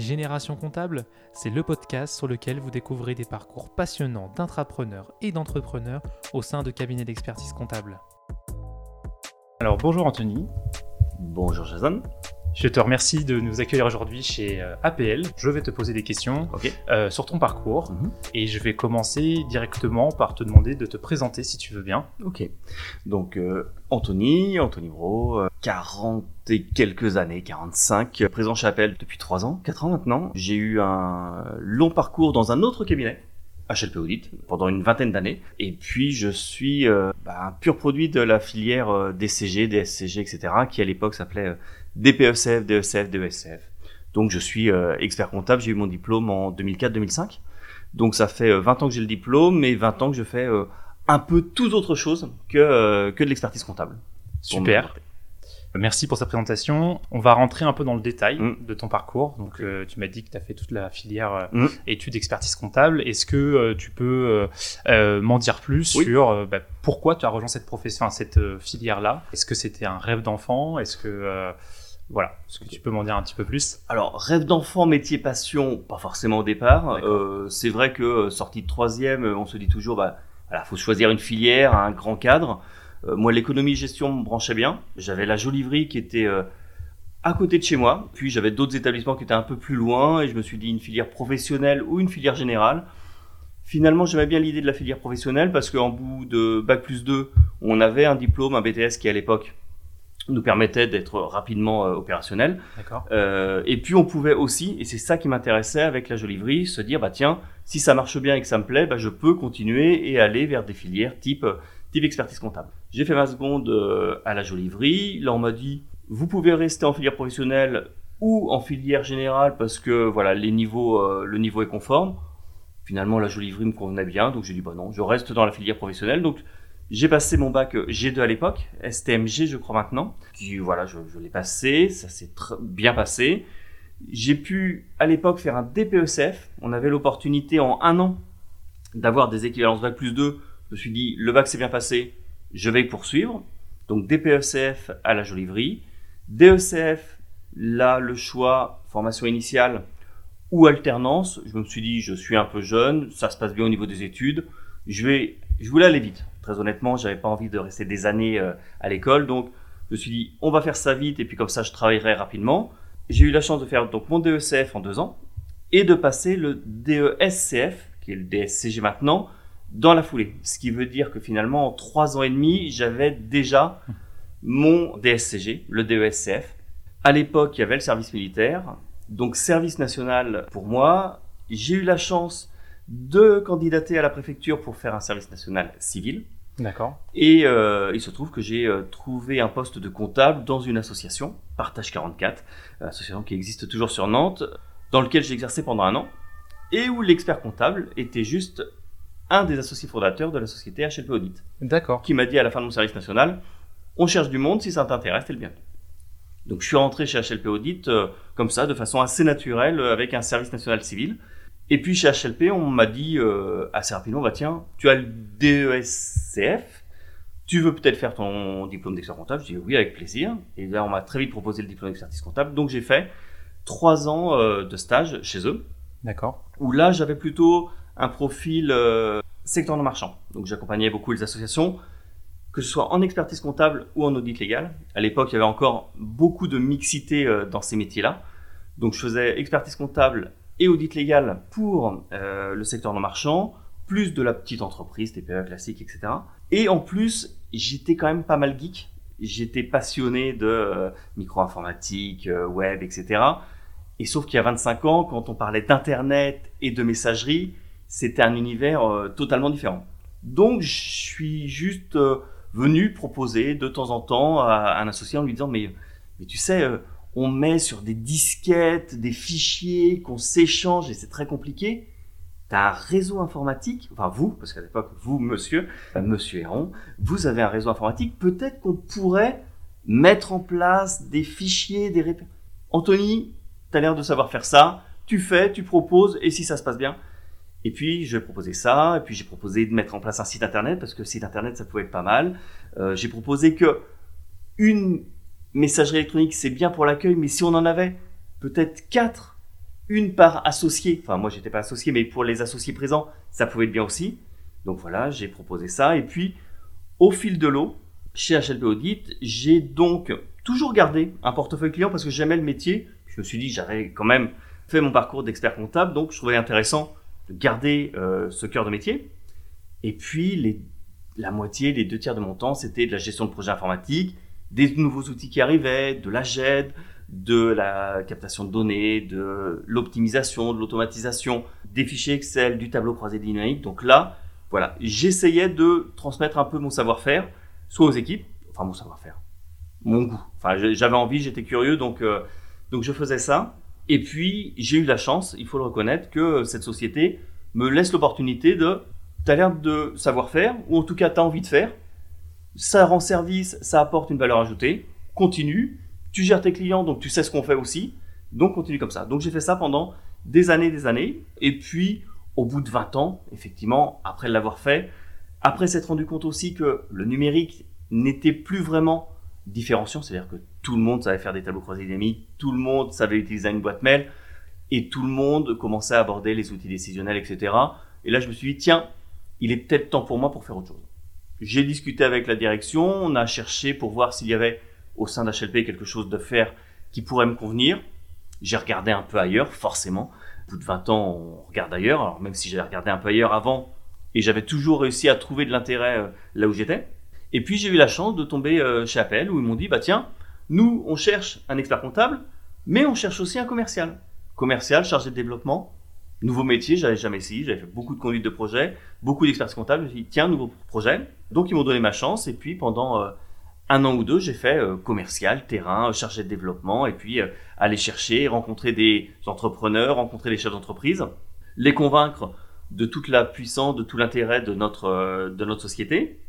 Génération Comptable, c'est le podcast sur lequel vous découvrez des parcours passionnants d'intrapreneurs et d'entrepreneurs au sein de cabinets d'expertise comptable. Alors bonjour Anthony. Bonjour Jason. Je te remercie de nous accueillir aujourd'hui chez euh, APL. Je vais te poser des questions euh, sur ton parcours mhm. et je vais commencer directement par te demander de te présenter si tu veux bien. Ok. Donc euh, Anthony, Anthony Bro, 40 et quelques années, 45, présent chez APL depuis 3 ans, 4 ans maintenant. J'ai eu un long parcours dans un autre cabinet. HLP Audit pendant une vingtaine d'années et puis je suis bah, un pur produit de la filière DCG, DSCG, etc. qui à l'époque s'appelait DPECF, DECF, DESCF. Donc je suis euh, expert comptable, j'ai eu mon diplôme en 2004-2005. Donc ça fait 20 euh, ans que j'ai le diplôme et 20 ans que je fais euh, un peu tout autre chose que, que de l'expertise comptable. Super. Merci pour cette présentation. On va rentrer un peu dans le détail mm. de ton parcours. Donc, tu m'as dit que tu as fait toute la filière mm. études expertise comptable. Est-ce que tu peux m'en dire plus sur bah, pourquoi tu as rejoint cette profession, cette filière-là? Est-ce que c'était un rêve d'enfant? Est-ce que voilà, est-ce que tu peux m'en dire un petit peu plus? Alors, rêve d'enfant, métier passion, pas forcément au départ. Euh, c'est vrai que euh, sortie de troisième, euh, on se dit toujours, bah, voilà, faut choisir une filière, un grand cadre. moi, l'économie gestion me branchait bien. J'avais la Jolivrie qui était à côté de chez moi. Puis j'avais d'autres établissements qui étaient un peu plus loin et je me suis dit une filière professionnelle ou une filière générale. Finalement, j'aimais bien l'idée de la filière professionnelle parce qu'en bout de bac plus 2, on avait un diplôme, un BTS qui à l'époque nous permettait d'être rapidement euh, opérationnel. Euh, et puis on pouvait aussi, et c'est ça qui m'intéressait avec la Jolivrie, se dire bah tiens, si ça marche bien et que ça me plaît, bah, je peux continuer et aller vers des filières type type expertise comptable. J'ai fait ma seconde euh, à la Jolivrie. Là on m'a dit vous pouvez rester en filière professionnelle ou en filière générale parce que voilà les niveaux, euh, le niveau est conforme. Finalement la Jolivrie me convenait bien, donc j'ai dit bah non, je reste dans la filière professionnelle. Donc j'ai passé mon bac G2 à l'époque, STMG je crois maintenant. Puis voilà, je, l'ai passé, ça s'est bien passé. J'ai pu à l'époque faire un DPECF. On avait l'opportunité en un an d'avoir des équivalences bac plus 2. Je me suis dit, le bac s'est bien passé, je vais poursuivre. Donc DPECF à la Jolivrie. DECF, là le choix, formation initiale ou alternance. Je me suis dit, je suis un peu jeune, ça se passe bien au niveau des études. Je vais, je voulais aller vite. Très honnêtement, j'avais pas envie de rester des années euh, à l'école, donc je me suis dit, on va faire ça vite et puis comme ça, je travaillerai rapidement. J'ai eu la chance de faire donc mon DECF en deux ans et de passer le DESCF, qui est le DSCG maintenant, dans la foulée. Ce qui veut dire que finalement, en trois ans et demi, j'avais déjà mon DSCG, le DESCF. À l'époque, il y avait le service militaire, donc service national pour moi. J'ai eu la chance de candidater à la préfecture pour faire un service national civil. D'accord. Et euh, il se trouve que j'ai euh, trouvé un poste de comptable dans une association, Partage 44, association qui existe toujours sur Nantes, dans lequel j'ai exercé pendant un an, et où l'expert comptable était juste un des associés fondateurs de la société HLP Audit. D'accord. Qui m'a dit à la fin de mon service national, on cherche du monde, si ça t'intéresse, t'es le bienvenu. Donc je suis rentré chez HLP Audit euh, comme ça, de façon assez naturelle, avec un service national civil. Et puis chez HLP, on m'a dit euh, assez rapidement, bah tiens, tu as le DESCF, tu veux peut-être faire ton diplôme d'expert comptable? Je dis oui, avec plaisir. Et là, on m'a très vite proposé le diplôme d'expertise comptable. Donc j'ai fait trois ans euh, de stage chez eux. D'accord. Où là, j'avais plutôt un profil euh, secteur non marchand. Donc j'accompagnais beaucoup les associations, que ce soit en expertise comptable ou en audit légal. À l'époque, il y avait encore beaucoup de mixité dans ces métiers-là. Donc je faisais expertise comptable et audit légal pour euh, le secteur non marchand, plus de la petite entreprise, TPE classique, etc. Et en plus, j'étais quand même pas mal geek. J'étais passionné de euh, micro-informatique, euh, web, etc. Et sauf qu'il y a 25 ans, quand on parlait d'Internet et de messagerie, c'était un univers totalement différent. Donc, je suis juste venu proposer de temps en temps à un associé en lui disant, mais, mais tu sais, on met sur des disquettes, des fichiers qu'on s'échange et c'est très compliqué. T'as un réseau informatique, enfin vous, parce qu'à l'époque, vous, monsieur, monsieur Héron, vous avez un réseau informatique, peut-être qu'on pourrait mettre en place des fichiers, des répétitions. Anthony, t'as l'air de savoir faire ça, tu fais, tu proposes, et si ça se passe bien? Et puis, je proposer ça, et puis j'ai proposé de mettre en place un site internet, parce que site internet, ça pouvait être pas mal. Euh, j'ai proposé que une messagerie électronique, c'est bien pour l'accueil, mais si on en avait peut-être quatre une part associée. Enfin, moi, j'étais pas associé, mais pour les associés présents, ça pouvait être bien aussi. Donc voilà, j'ai proposé ça. Et puis, au fil de l'eau, chez HLP Audit, j'ai donc toujours gardé un portefeuille client parce que j'aimais le métier. Je me suis dit, j'avais quand même fait mon parcours d'expert comptable, donc je trouvais intéressant de garder euh, ce cœur de métier. Et puis, la moitié, les deux tiers de mon temps, c'était de la gestion de projets informatiques, des nouveaux outils qui arrivaient, de la GED, de la captation de données, de l'optimisation, de l'automatisation, des fichiers Excel, du tableau croisé dynamique. Donc là, voilà, j'essayais de transmettre un peu mon savoir-faire, soit aux équipes, enfin mon savoir-faire, mon goût. Enfin, j'avais envie, j'étais curieux, donc, euh, donc je faisais ça. Et puis, j'ai eu la chance, il faut le reconnaître, que cette société me laisse l'opportunité de, tu as l'air de savoir faire, ou en tout cas, tu as envie de faire. Ça rend service, ça apporte une valeur ajoutée. Continue, tu gères tes clients, donc tu sais ce qu'on fait aussi. Donc continue comme ça. Donc j'ai fait ça pendant des années, des années. Et puis, au bout de 20 ans, effectivement, après l'avoir fait, après s'être rendu compte aussi que le numérique n'était plus vraiment différenciant, c'est-à-dire que tout le monde savait faire des tableaux croisés dynamiques, tout le monde savait utiliser une boîte mail, et tout le monde commençait à aborder les outils décisionnels, etc. Et là, je me suis dit, tiens, il est peut-être temps pour moi pour faire autre chose. J'ai discuté avec la direction, on a cherché pour voir s'il y avait au sein d'HLP quelque chose de faire qui pourrait me convenir. J'ai regardé un peu ailleurs, forcément. Au bout de 20 ans, on regarde ailleurs. Alors même si j'avais regardé un peu ailleurs avant, et j'avais toujours réussi à trouver de l'intérêt euh, là où j'étais. Et puis j'ai eu la chance de tomber euh, chez Apple où ils m'ont dit bah tiens, nous on cherche un expert comptable, mais on cherche aussi un commercial. Commercial, chargé de développement, nouveau métier, j'avais jamais essayé, j'avais fait beaucoup de conduite de projet, beaucoup d'experts comptables. Je me suis dit tiens, nouveau projet. Donc ils m'ont donné ma chance et puis pendant euh, un an ou deux, j'ai fait euh, commercial, terrain, chargé de développement, et puis euh, aller chercher, rencontrer des entrepreneurs, rencontrer les chefs d'entreprise, les convaincre de toute la puissance, de tout l'intérêt de notre, euh, de notre société.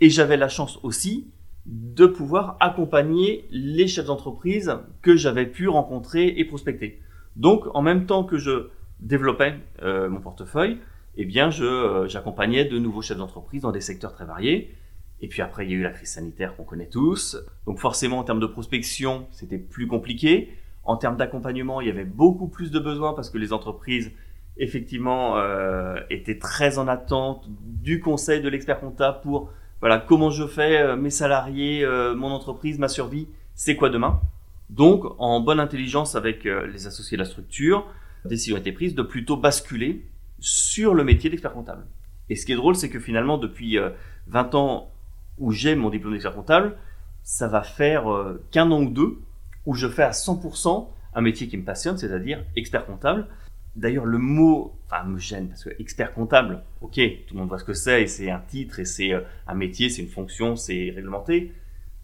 Et j'avais la chance aussi de pouvoir accompagner les chefs d'entreprise que j'avais pu rencontrer et prospecter. Donc, en même temps que je développais mon portefeuille, eh bien, je, j'accompagnais de nouveaux chefs d'entreprise dans des secteurs très variés. Et puis après, il y a eu la crise sanitaire qu'on connaît tous. Donc forcément, en termes de prospection, c'était plus compliqué. En termes d'accompagnement, il y avait beaucoup plus de besoins parce que les entreprises, effectivement, euh, étaient très en attente du conseil de l'expert comptable pour, voilà, comment je fais, euh, mes salariés, euh, mon entreprise, ma survie, c'est quoi demain? Donc, en bonne intelligence avec les associés de la structure, décision a été prise de plutôt basculer sur le métier d'expert comptable. Et ce qui est drôle, c'est que finalement, depuis 20 ans, où j'ai mon diplôme d'expert comptable, ça va faire euh, qu'un an ou deux où je fais à 100% un métier qui me passionne, c'est-à-dire expert comptable. D'ailleurs, le mot, enfin, me gêne parce que expert comptable, ok, tout le monde voit ce que c'est et c'est un titre et c'est euh, un métier, c'est une fonction, c'est réglementé.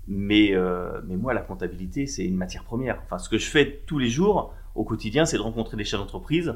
Mais, euh, mais moi, la comptabilité, c'est une matière première. Enfin, ce que je fais tous les jours au quotidien, c'est de rencontrer des chefs d'entreprise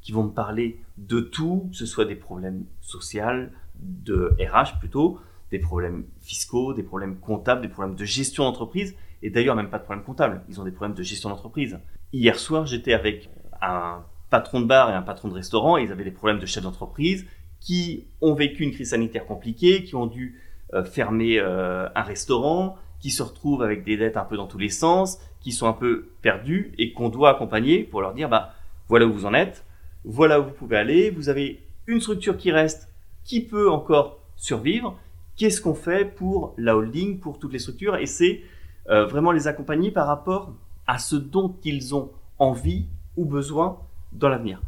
qui vont me parler de tout, que ce soit des problèmes sociaux, de RH plutôt, des problèmes fiscaux, des problèmes comptables, des problèmes de gestion d'entreprise, et d'ailleurs même pas de problèmes comptables, ils ont des problèmes de gestion d'entreprise. Hier soir, j'étais avec un patron de bar et un patron de restaurant, et ils avaient des problèmes de chef d'entreprise qui ont vécu une crise sanitaire compliquée, qui ont dû euh, fermer euh, un restaurant, qui se retrouvent avec des dettes un peu dans tous les sens, qui sont un peu perdus et qu'on doit accompagner pour leur dire bah voilà où vous en êtes, voilà où vous pouvez aller, vous avez une structure qui reste, qui peut encore survivre, qu'est-ce qu'on fait pour la holding, pour toutes les structures, et c'est euh, vraiment les accompagner par rapport à ce dont ils ont envie ou besoin dans l'avenir.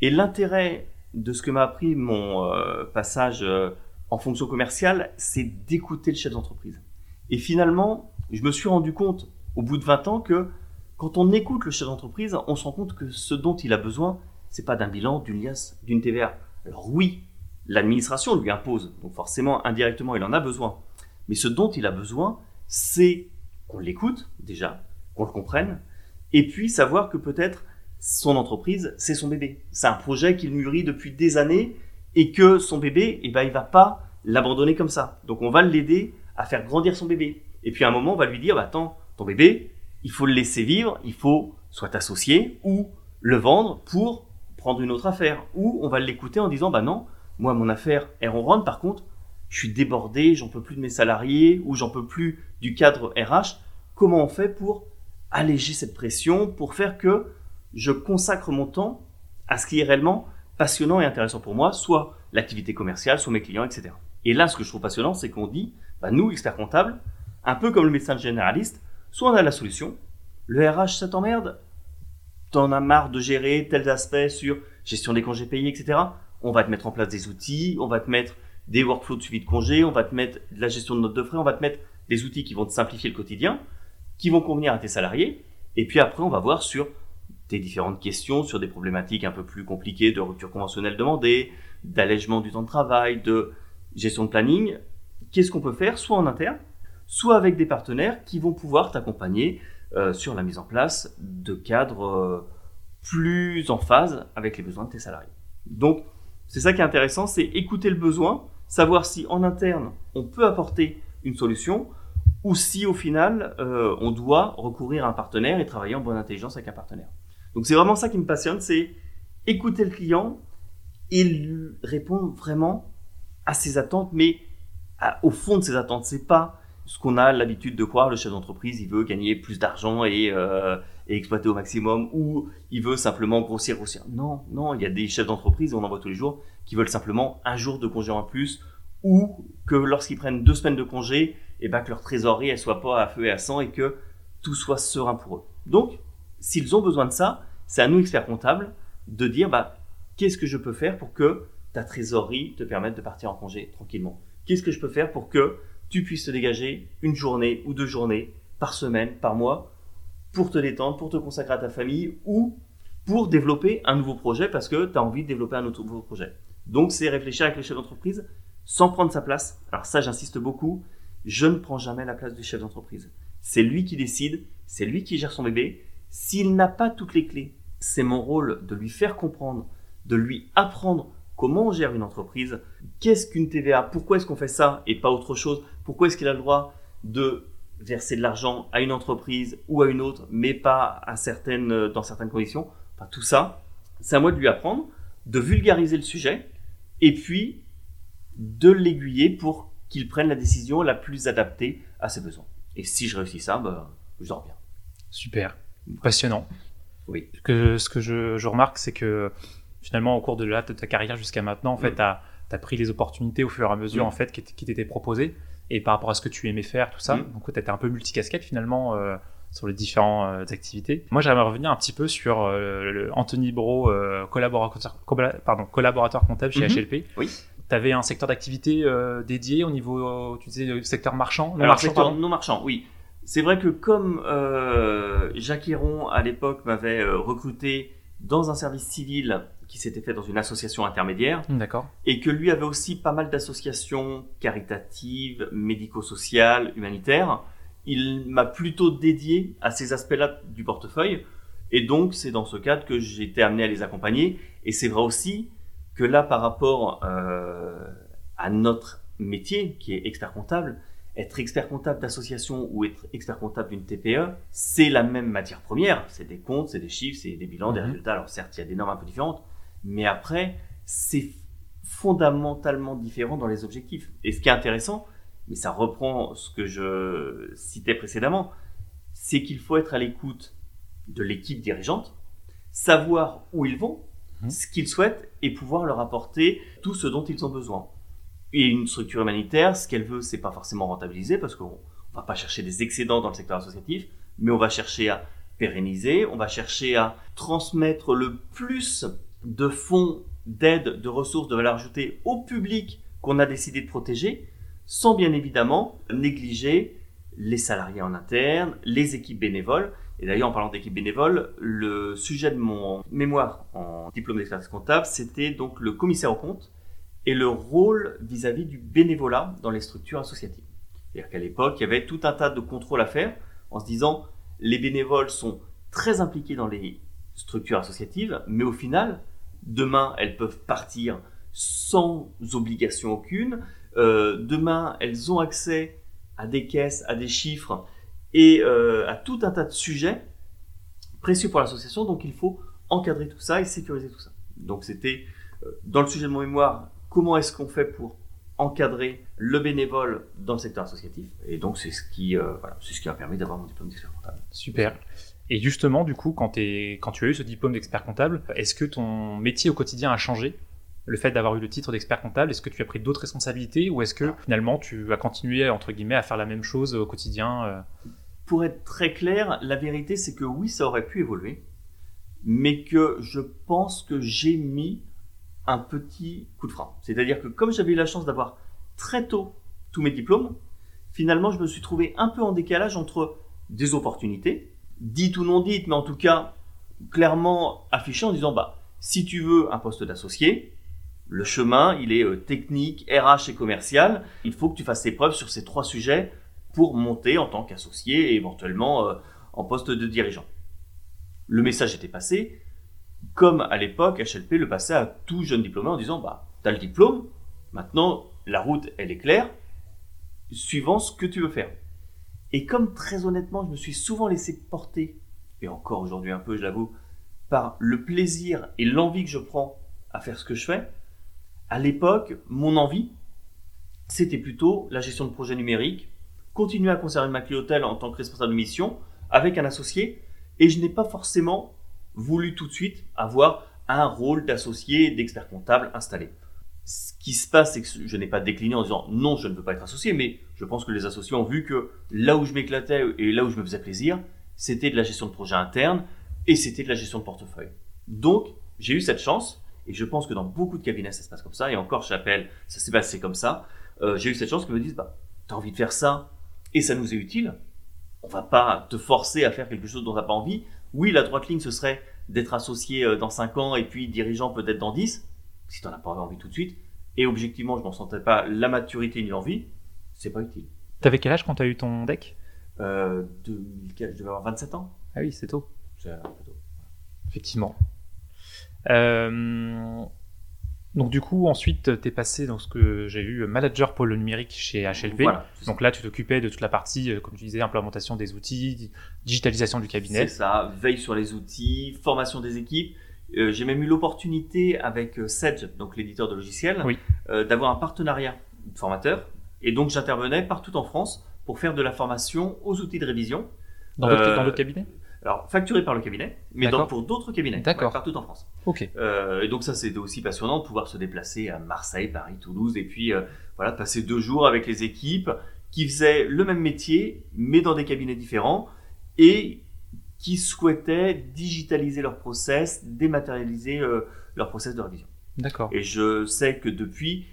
Et l'intérêt de ce que m'a appris mon euh, passage euh, en fonction commerciale, c'est d'écouter le chef d'entreprise. Et finalement, je me suis rendu compte au bout de 20 ans que quand on écoute le chef d'entreprise, on se rend compte que ce dont il a besoin, c'est pas d'un bilan, d'une liasse, d'une TVA. Alors oui, l'administration lui impose. Donc forcément, indirectement, il en a besoin. Mais ce dont il a besoin, c'est qu'on l'écoute déjà, qu'on le comprenne, et puis savoir que peut-être son entreprise, c'est son bébé. C'est un projet qu'il mûrit depuis des années et que son bébé, eh ben, il va pas l'abandonner comme ça. Donc on va l'aider à faire grandir son bébé. Et puis à un moment, on va lui dire, bah, attends, ton bébé, il faut le laisser vivre, il faut soit t'associer ou le vendre pour prendre une autre affaire. Ou on va l'écouter en disant, bah non, moi, mon affaire est ronronne, par contre, je suis débordé, j'en peux plus de mes salariés ou j'en peux plus du cadre RH. Comment on fait pour alléger cette pression, pour faire que je consacre mon temps à ce qui est réellement passionnant et intéressant pour moi, soit l'activité commerciale, soit mes clients, etc. Et là, ce que je trouve passionnant, c'est qu'on dit, bah, nous, experts comptables, un peu comme le médecin généraliste, soit on a la solution, le RH, ça t'emmerde, t'en as marre de gérer tels aspects sur gestion des congés payés, etc. On va te mettre en place des outils, on va te mettre des workflows de suivi de congés, on va te mettre de la gestion de notes de frais, on va te mettre des outils qui vont te simplifier le quotidien, qui vont convenir à tes salariés. Et puis après, on va voir sur tes différentes questions, sur des problématiques un peu plus compliquées de rupture conventionnelle demandée, d'allègement du temps de travail, de gestion de planning. Qu'est-ce qu'on peut faire, soit en interne, soit avec des partenaires qui vont pouvoir t'accompagner euh, sur la mise en place de cadres euh, plus en phase avec les besoins de tes salariés. Donc, c'est ça qui est intéressant, c'est écouter le besoin, savoir si en interne on peut apporter une solution ou si au final euh, on doit recourir à un partenaire et travailler en bonne intelligence avec un partenaire. Donc c'est vraiment ça qui me passionne, c'est écouter le client et lui répondre vraiment à ses attentes, mais au fond de ses attentes. C'est pas ce qu'on a l'habitude de croire. Le chef d'entreprise, il veut gagner plus d'argent et, euh, et, exploiter au maximum, ou il veut simplement grossir, grossir. Non, non, il y a des chefs d'entreprise, on en voit tous les jours, qui veulent simplement un jour de congé en plus, ou que lorsqu'ils prennent deux semaines de congé, et ben que leur trésorerie elle soit pas à feu et à sang et que tout soit serein pour eux. Donc, s'ils ont besoin de ça, c'est à nous experts comptables de dire bah qu'est-ce que je peux faire pour que ta trésorerie te permette de partir en congé tranquillement? Qu'est-ce que je peux faire pour que tu puisses te dégager une journée ou deux journées par semaine, par mois, pour te détendre, pour te consacrer à ta famille ou pour développer un nouveau projet parce que tu as envie de développer un autre nouveau projet. Donc c'est réfléchir avec le chef d'entreprise sans prendre sa place. Alors ça j'insiste beaucoup, je ne prends jamais la place du chef d'entreprise. C'est lui qui décide, c'est lui qui gère son bébé. S'il n'a pas toutes les clés, c'est mon rôle de lui faire comprendre, de lui apprendre comment on gère une entreprise, qu'est-ce qu'une TVA, pourquoi est-ce qu'on fait ça et pas autre chose, pourquoi est-ce qu'il a le droit de verser de l'argent à une entreprise ou à une autre, mais pas à certaines, dans certaines conditions? Enfin, tout ça, c'est à moi de lui apprendre, de vulgariser le sujet et puis de l'aiguiller pour qu'il prenne la décision la plus adaptée à ses besoins. Et si je réussis ça, bah, je dors bien. Super, passionnant. Oui. Que, ce que je, remarque, c'est que finalement, au cours de, de ta carrière jusqu'à maintenant, en fait, tu as, pris les opportunités au fur et à mesure en fait, qui, t'étaient proposées et par rapport à ce que tu aimais faire, tout ça. Donc, tu étais un peu multicasquette finalement. Euh, sur les différentes euh, activités. Moi, j'aimerais revenir un petit peu sur euh, Anthony Bro, collaborateur, pardon, collaborateur comptable chez HLP. Mhm. Oui tu avais un secteur d'activité dédié au niveau, tu disais, secteur marchand Non marchand, secteur non marchand, oui. C'est vrai que comme euh, Jacques Héron, à l'époque, m'avait recruté dans un service civil qui s'était fait dans une association intermédiaire. D'accord. Et que lui avait aussi pas mal d'associations caritatives, médico-sociales, humanitaires. Il m'a plutôt dédié à ces aspects-là du portefeuille. Et donc, c'est dans ce cadre que j'ai été amené à les accompagner. Et c'est vrai aussi que là, par rapport euh, à notre métier, qui est expert comptable, être expert comptable d'association ou être expert comptable d'une TPE, c'est la même matière première. C'est des comptes, c'est des chiffres, c'est des bilans, des mhm. résultats. Alors certes, il y a des normes un peu différentes, mais après, c'est fondamentalement différent dans les objectifs. Et ce qui est intéressant, mais ça reprend ce que je citais précédemment, c'est qu'il faut être à l'écoute de l'équipe dirigeante, savoir où ils vont, Mhm. ce qu'ils souhaitent et pouvoir leur apporter tout ce dont ils ont besoin. Et une structure humanitaire, ce qu'elle veut, c'est pas forcément rentabiliser parce qu'on va pas chercher des excédents dans le secteur associatif, mais on va chercher à pérenniser, on va chercher à transmettre le plus de fonds, d'aide, de ressources, de valeur ajoutée au public qu'on a décidé de protéger, sans bien évidemment négliger les salariés en interne, les équipes bénévoles, et d'ailleurs, en parlant d'équipe bénévole, le sujet de mon mémoire en diplôme d'expertise comptable, c'était donc le commissaire au compte et le rôle vis-à-vis du bénévolat dans les structures associatives. C'est-à-dire qu'à l'époque, il y avait tout un tas de contrôles à faire en se disant les bénévoles sont très impliqués dans les structures associatives, mais au final, demain, elles peuvent partir sans obligation aucune. Euh, demain, elles ont accès à des caisses, à des chiffres et euh, à tout un tas de sujets précieux pour l'association. Donc il faut encadrer tout ça et sécuriser tout ça. Donc c'était euh, dans le sujet de mon mémoire, comment est-ce qu'on fait pour encadrer le bénévole dans le secteur associatif? Et donc c'est ce qui, voilà, ce qui a permis d'avoir mon diplôme d'expert comptable. Super. Et justement, du coup, quand, tu as eu ce diplôme d'expert comptable, est-ce que ton métier au quotidien a changé? Le fait d'avoir eu le titre d'expert comptable, est-ce que tu as pris d'autres responsabilités ou est-ce que finalement tu as continué entre guillemets à faire la même chose au quotidien euh? Pour être très clair, la vérité c'est que oui, ça aurait pu évoluer, mais que je pense que j'ai mis un petit coup de frein. C'est-à-dire que comme j'avais eu la chance d'avoir très tôt tous mes diplômes, finalement je me suis trouvé un peu en décalage entre des opportunités, dites ou non dites, mais en tout cas clairement affichées en disant bah si tu veux un poste d'associé, le chemin, il est euh, technique, RH et commercial. Il faut que tu fasses tes preuves sur ces trois sujets pour monter en tant qu'associé et éventuellement euh, en poste de dirigeant. Le message était passé, comme à l'époque, HLP le passait à tout jeune diplômé en disant bah, tu as le diplôme, maintenant la route elle est claire, suivant ce que tu veux faire. Et comme très honnêtement, je me suis souvent laissé porter, et encore aujourd'hui un peu, je l'avoue, par le plaisir et l'envie que je prends à faire ce que je fais, à l'époque, mon envie, c'était plutôt la gestion de projets numériques, continuer à conserver ma clientèle en tant que responsable de mission avec un associé, et je n'ai pas forcément voulu tout de suite avoir un rôle d'associé, d'expert comptable installé. Ce qui se passe, c'est que je n'ai pas décliné en disant non, je ne veux pas être associé, mais je pense que les associés ont vu que là où je m'éclatais et là où je me faisais plaisir, c'était de la gestion de projet interne et c'était de la gestion de portefeuille. Donc, j'ai eu cette chance et je pense que dans beaucoup de cabinets, ça se passe comme ça. Et encore, j'appelle, ça s'est passé comme ça. Euh, j'ai eu cette chance qu'ils me disent, bah, t'as envie de faire ça et ça nous est utile. On va pas te forcer à faire quelque chose dont t'as pas envie. Oui, la droite ligne, ce serait d'être associé euh, dans 5 ans et puis dirigeant peut-être dans 10, si t'en as pas envie tout de suite. Et objectivement, je m'en sentais pas la maturité ni l'envie. C'est pas utile. T'avais quel âge quand t'as eu ton deck? Euh, Je devais avoir 27 ans. Ah oui, c'est tôt. C'est un peu tôt. Effectivement. Euh, donc du coup, ensuite, tu es passé dans ce que j'ai eu manager pôle numérique chez HLP. donc là, tu t'occupais de toute la partie, euh, comme tu disais, implémentation des outils, digitalisation du cabinet. C'est ça, veille sur les outils, formation des équipes. Euh, j'ai même eu l'opportunité avec Sedge, donc l'éditeur de logiciels, d'avoir un partenariat formateur. Et donc j'intervenais partout en France pour faire de la formation aux outils de révision. Dans d'autres cabinets alors, facturé par le cabinet, mais donc pour d'autres cabinets, partout en France. Ok. Euh, et donc ça, c'était aussi passionnant de pouvoir se déplacer à Marseille, Paris, Toulouse, et puis euh, voilà, passer deux jours avec les équipes qui faisaient le même métier, mais dans des cabinets différents, et qui souhaitaient digitaliser leur process, dématérialiser euh, leur process de révision. D'accord. Et je sais que depuis,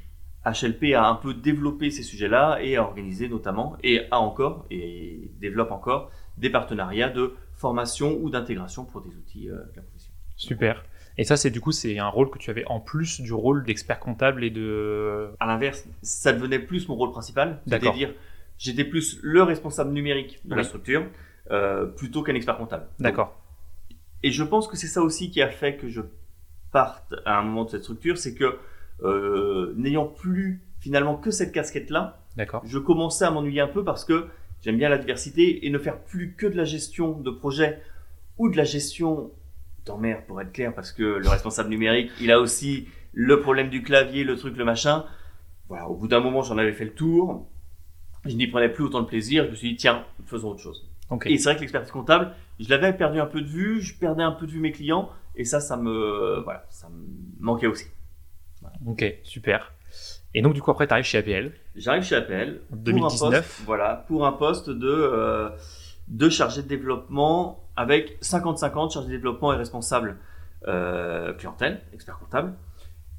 HLP a un peu développé ces sujets-là et a organisé notamment, et a encore, et développe encore, des partenariats de formation ou d'intégration pour des outils euh, de la profession. Super. Et ça, c'est du coup, c'est un rôle que tu avais en plus du rôle d'expert comptable et de. À l'inverse, ça devenait plus mon rôle principal. C'est-à-dire, j'étais plus le responsable numérique de la structure plutôt qu'un expert comptable. D'accord. Et je pense que c'est ça aussi qui a fait que je parte à un moment de cette structure, c'est que euh, n'ayant plus finalement que cette casquette-là, je commençais à m'ennuyer un peu parce que J'aime bien la diversité et ne faire plus que de la gestion de projet ou de la gestion mer pour être clair, parce que le responsable numérique, il a aussi le problème du clavier, le truc, le machin. Voilà, au bout d'un moment, j'en avais fait le tour. Je n'y prenais plus autant de plaisir. Je me suis dit, tiens, faisons autre chose. Et c'est vrai que l'expertise comptable, je l'avais perdu un peu de vue, je perdais un peu de vue mes clients, et ça, ça me, voilà, ça me manquait aussi. Ok, super. Et donc, du coup, après, tu arrives chez APL. J'arrive chez APL. En 2019. voilà, pour un poste de, euh, de chargé de développement avec 50-50, chargé de développement et responsable euh, clientèle, expert comptable.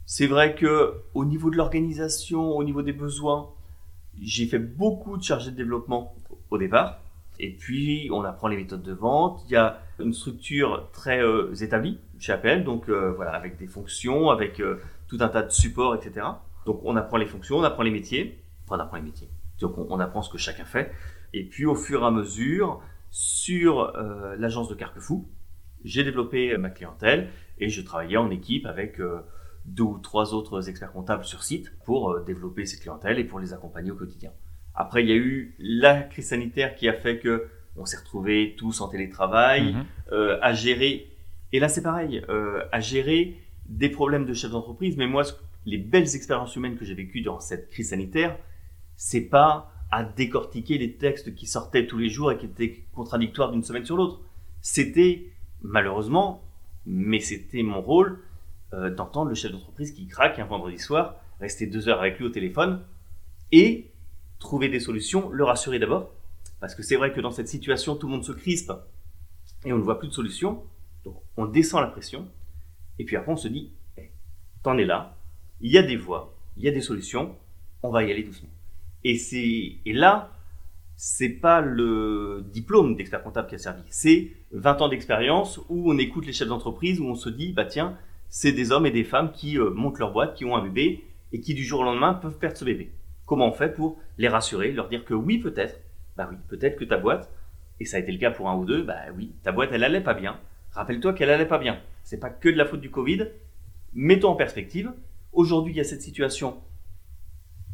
C'est vrai que au niveau de l'organisation, au niveau des besoins, j'ai fait beaucoup de chargés de développement au départ. Et puis, on apprend les méthodes de vente. Il y a une structure très euh, établie chez APL, donc voilà, avec des fonctions, avec tout un tas de supports, etc. Donc on apprend les fonctions, on apprend les métiers, enfin on apprend les métiers. Donc on, apprend ce que chacun fait. Et puis au fur et à mesure, sur euh, l'agence de Carquefou, j'ai développé ma clientèle et je travaillais en équipe avec euh, deux ou trois autres experts comptables sur site pour euh, développer cette clientèle et pour les accompagner au quotidien. Après, il y a eu la crise sanitaire qui a fait que on s'est retrouvés tous en télétravail, mhm. à gérer. Et là, c'est pareil, à gérer des problèmes de chef d'entreprise. Mais moi, les belles expériences humaines que j'ai vécues durant cette crise sanitaire, c'est pas à décortiquer les textes qui sortaient tous les jours et qui étaient contradictoires d'une semaine sur l'autre. c'était malheureusement, mais c'était mon rôle euh, d'entendre le chef d'entreprise qui craque un vendredi soir, rester deux heures avec lui au téléphone et trouver des solutions, le rassurer d'abord, parce que c'est vrai que dans cette situation, tout le monde se crispe et on ne voit plus de solution, donc on descend la pression, et puis après on se dit, eh, t'en es là, il y a des voies, il y a des solutions, on va y aller doucement. Et c'est et là, c'est pas le diplôme d'expert comptable qui a servi, c'est 20 ans d'expérience où on écoute les chefs d'entreprise, où on se dit, bah tiens, c'est des hommes et des femmes qui euh, montent leur boîte, qui ont un bébé et qui du jour au lendemain peuvent perdre ce bébé. Comment on fait pour les rassurer, leur dire que oui, peut-être, bah oui, peut-être que ta boîte, et ça a été le cas pour un ou deux, bah oui, ta boîte, elle allait pas bien. Rappelle-toi qu'elle allait pas bien. C'est pas que de la faute du Covid. Mettons en perspective. Aujourd'hui, il y a cette situation.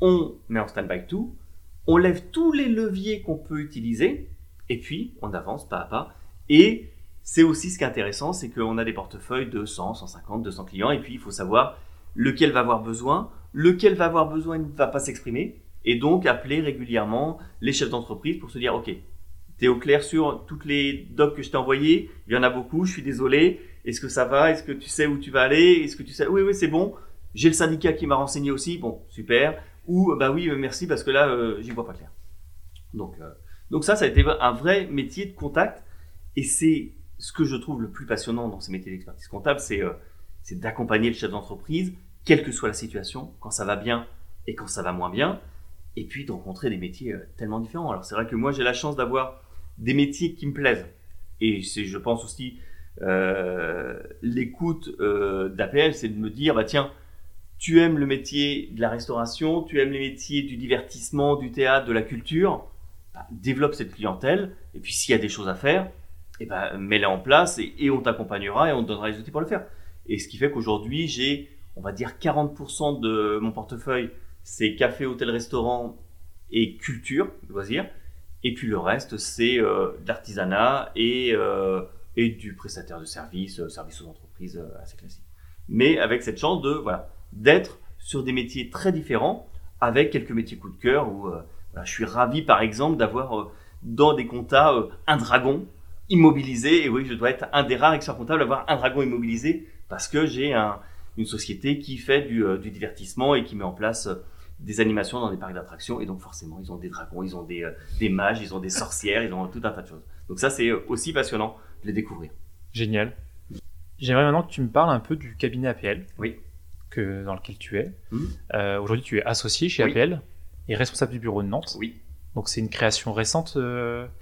On met en stand-by tout. On lève tous les leviers qu'on peut utiliser. Et puis, on avance pas à pas. Et c'est aussi ce qui est intéressant, c'est qu'on a des portefeuilles de 100, 150, 200 clients. Et puis, il faut savoir lequel va avoir besoin, lequel va avoir besoin ne va pas s'exprimer. Et donc, appeler régulièrement les chefs d'entreprise pour se dire, OK, T'es au clair sur toutes les docs que je t'ai envoyées Il y en a beaucoup, je suis désolé. Est-ce que ça va Est-ce que tu sais où tu vas aller Est-ce que tu sais Oui, oui, c'est bon. J'ai le syndicat qui m'a renseigné aussi. Bon, super. Ou bah oui, euh, merci parce que là, euh, j'y vois pas clair. Donc, euh, donc ça, ça a été un vrai métier de contact. Et c'est ce que je trouve le plus passionnant dans ces métiers d'expertise comptable, c'est c'est d'accompagner le chef d'entreprise, quelle que soit la situation, quand ça va bien et quand ça va moins bien, et puis de rencontrer des métiers tellement différents. Alors c'est vrai que moi j'ai la chance d'avoir des métiers qui me plaisent. Et c'est, je pense aussi, euh, l'écoute euh, d'APL, c'est de me dire, bah tiens, tu aimes le métier de la restauration, tu aimes les métiers du divertissement, du théâtre, de la culture, bah, développe cette clientèle, et puis s'il y a des choses à faire, et eh ben, mets-les en place et, on t'accompagnera et on te donnera les outils pour le faire. Et ce qui fait qu'aujourd'hui, j'ai, on va dire, 40% de mon portefeuille, c'est café, hôtel, restaurant et culture, loisirs. Et puis le reste, c'est euh, de l'artisanat et, euh, et du prestataire de services, euh, services aux entreprises assez classiques. Mais avec cette chance de voilà d'être sur des métiers très différents, avec quelques métiers coup de cœur. Où je suis ravi, par exemple, d'avoir dans des comptas un dragon immobilisé. Et oui, je dois être un des rares experts comptables à avoir un dragon immobilisé parce que j'ai un, une société qui fait du, du, divertissement et qui met en place des animations dans des parcs d'attractions et donc forcément ils ont des dragons, ils ont des, euh, des, mages, ils ont des sorcières, ils ont tout un tas de choses. Donc ça c'est euh, aussi passionnant de les découvrir. Génial. J'aimerais maintenant que tu me parles un peu du cabinet APL. Oui. Que, dans lequel tu es. Mmh. Euh, aujourd'hui tu es associé chez APL et responsable du bureau de Nantes. Oui. Donc c'est une création récente,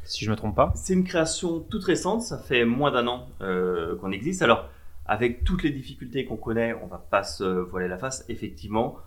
si je ne me trompe pas. C'est une création toute récente, ça fait moins d'un an qu'on existe. Alors avec toutes les difficultés qu'on connaît, on va pas se voiler la face. Effectivement,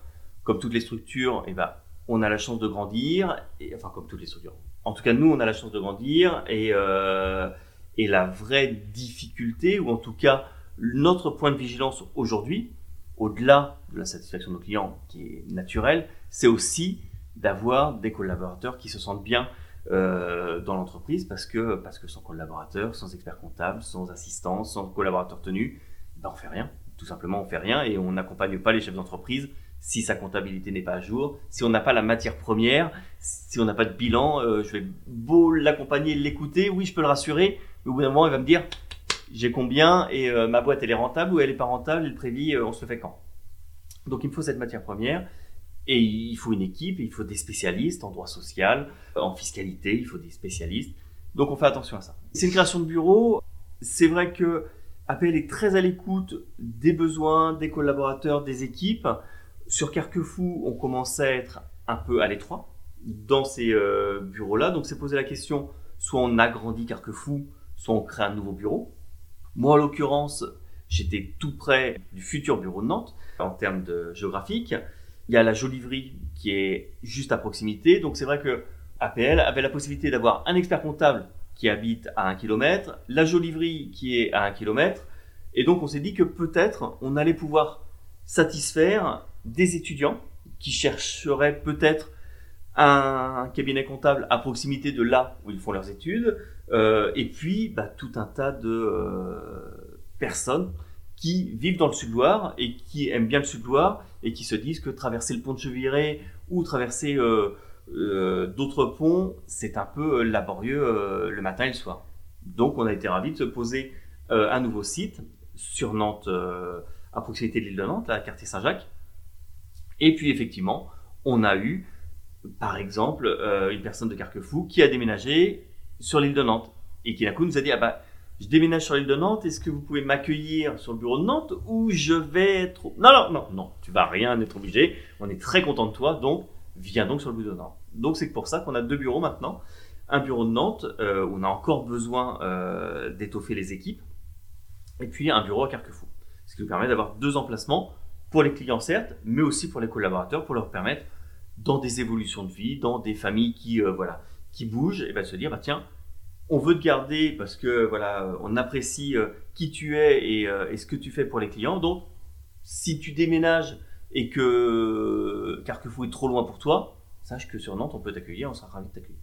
comme toutes les structures, eh ben, on a la chance de grandir, enfin comme toutes les structures. En tout cas, nous, on a la chance de grandir, euh, et la vraie difficulté, ou en tout cas notre point de vigilance aujourd'hui, au-delà de la satisfaction de nos clients, qui est naturelle, c'est aussi d'avoir des collaborateurs qui se sentent bien euh, dans l'entreprise, parce que, parce que sans collaborateurs, sans expert comptable, sans assistant, sans collaborateur tenu, ben on fait rien. Tout simplement, on fait rien et on n'accompagne pas les chefs d'entreprise si sa comptabilité n'est pas à jour, si on n'a pas la matière première, si on n'a pas de bilan, euh, je vais beau l'accompagner, l'écouter, oui, je peux le rassurer, mais au bout d'un moment, il va me dire, j'ai combien et euh, ma boîte, elle est rentable ou elle n'est pas rentable, le prévis, on se fait quand? Donc il me faut cette matière première. Et il faut une équipe, il faut des spécialistes en droit social, en fiscalité, il faut des spécialistes. Donc on fait attention à ça. C'est une création de bureau. C'est vrai que APL est très à l'écoute des besoins des collaborateurs, des équipes. Sur Carquefou, on commençait à être un peu à l'étroit dans ces euh, bureaux-là. Donc, c'est posé la question soit on agrandit Carquefou, soit on crée un nouveau bureau. Moi, en l'occurrence, j'étais tout près du futur bureau de Nantes en termes de géographique. Il y a la Joliverie qui est juste à proximité. Donc, c'est vrai que APL avait la possibilité d'avoir un expert comptable qui habite à un kilomètre, la Joliverie qui est à un kilomètre. Et donc, on s'est dit que peut-être on allait pouvoir satisfaire des étudiants qui chercheraient peut-être un cabinet comptable à proximité de là où ils font leurs études, euh, et puis bah, tout un tas de euh, personnes qui vivent dans le Sud-Loire et qui aiment bien le Sud-Loire et qui se disent que traverser le pont de Cheviré ou traverser euh, d'autres ponts, c'est un peu laborieux le matin et le soir. Donc on a été ravis de se poser un nouveau site sur Nantes, à proximité de l'île de Nantes, à quartier Saint-Jacques. Et puis effectivement, on a eu, par exemple, une personne de Carquefou qui a déménagé sur l'île de Nantes et qui d'un coup nous a dit ah bah je déménage sur l'île de Nantes, est-ce que vous pouvez m'accueillir sur le bureau de Nantes ou je vais être... Non, non, non, non, tu vas rien être obligé, on est très content de toi, donc viens donc sur le bureau de Nantes. Donc c'est pour ça qu'on a deux bureaux maintenant. Un bureau de Nantes, euh, où on a encore besoin euh, d'étoffer les équipes, et puis un bureau à Carquefou. Ce qui nous permet d'avoir deux emplacements pour les clients certes, mais aussi pour les collaborateurs, pour leur permettre, dans des évolutions de vie, dans des familles qui, euh, voilà, qui bougent, et ben, se dire, bah, tiens, on veut te garder parce que voilà, on apprécie euh, qui tu es euh, et, ce que tu fais pour les clients. Donc, si tu déménages et que Carquefou est trop loin pour toi, sache que sur Nantes, on peut t'accueillir, on sera ravi de t'accueillir.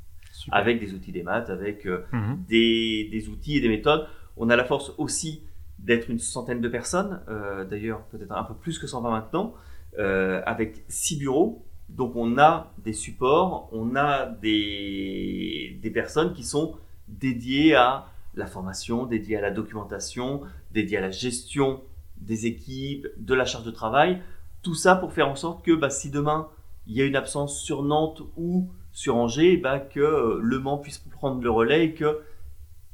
Avec des outils des maths, avec euh, mhm. des, outils et des méthodes. On a la force aussi d'être une centaine de personnes, d'ailleurs peut-être un peu plus que 120 maintenant, avec six bureaux. Donc on a des supports, on a des, des personnes qui sont dédié à la formation, dédié à la documentation, dédié à la gestion des équipes, de la charge de travail. Tout ça pour faire en sorte que bah, si demain il y a une absence sur Nantes ou sur Angers, bah, que euh, Le Mans puisse prendre le relais et que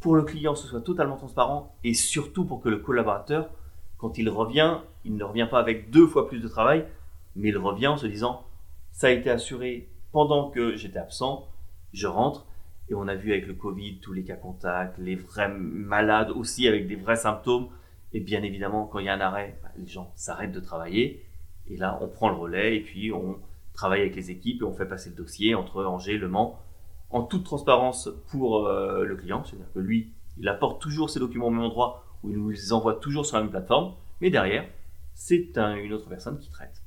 pour le client ce soit totalement transparent et surtout pour que le collaborateur, quand il revient, il ne revient pas avec deux fois plus de travail, mais il revient en se disant ça a été assuré pendant que j'étais absent, je rentre et on a vu avec le Covid tous les cas contacts, les vrais malades aussi avec des vrais symptômes. Et bien évidemment, quand il y a un arrêt, bah, les gens s'arrêtent de travailler. Et là, on prend le relais et puis on travaille avec les équipes et on fait passer le dossier entre Angers et Le Mans en toute transparence pour euh, le client. C'est-à-dire que lui, il apporte toujours ses documents au même endroit où il nous les envoie toujours sur la même plateforme. Mais derrière, c'est une autre personne qui traite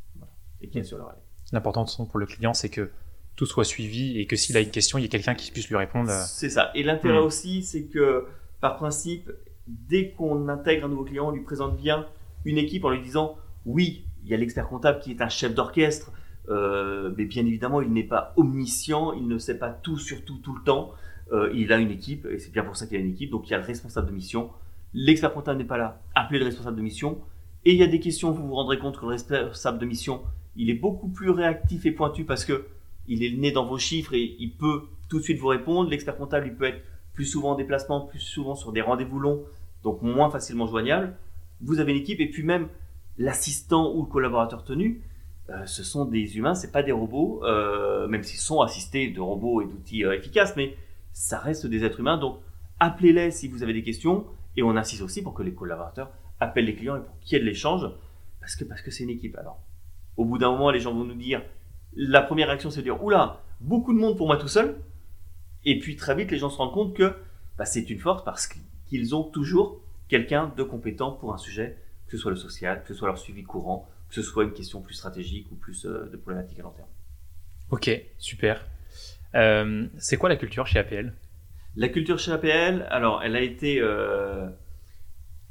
et qui est sur le relais. L'important pour le client, c'est que tout soit suivi et que s'il a une question, il y ait quelqu'un qui puisse lui répondre. Euh. C'est ça. Et l'intérêt hmm. aussi, c'est que par principe, dès qu'on intègre un nouveau client, on lui présente bien une équipe en lui disant oui, il y a l'expert comptable qui est un chef d'orchestre, euh, mais bien évidemment, il n'est pas omniscient, il ne sait pas tout sur tout tout le temps. Euh, il a une équipe, et c'est bien pour ça qu'il a une équipe. Donc il y a le responsable de mission. L'expert comptable n'est pas là, appelez le responsable de mission. Et il y a des questions, vous vous rendrez compte que le responsable de mission, il est beaucoup plus réactif et pointu parce que il est nez dans vos chiffres et il peut tout de suite vous répondre. L'expert comptable, il peut être plus souvent en déplacement, plus souvent sur des rendez-vous longs, donc moins facilement joignable. Vous avez une équipe et puis même l'assistant ou le collaborateur tenu, euh, ce sont des humains, c'est pas des robots, euh, même s'ils sont assistés de robots et d'outils euh, efficaces, mais ça reste des êtres humains. Donc appelez-les si vous avez des questions et on insiste aussi pour que les collaborateurs appellent les clients et pour qu'il y ait de l'échange parce que parce que c'est une équipe. Alors au bout d'un moment, les gens vont nous dire la première réaction, c'est de dire Oula, beaucoup de monde pour moi tout seul. Et puis très vite, les gens se rendent compte que bah, c'est une force parce qu'ils ont toujours quelqu'un de compétent pour un sujet, que ce soit le social, que ce soit leur suivi courant, que ce soit une question plus stratégique ou plus euh, de problématique à long terme. Ok, super. Euh, c'est quoi la culture chez APL La culture chez APL, alors elle a été, euh,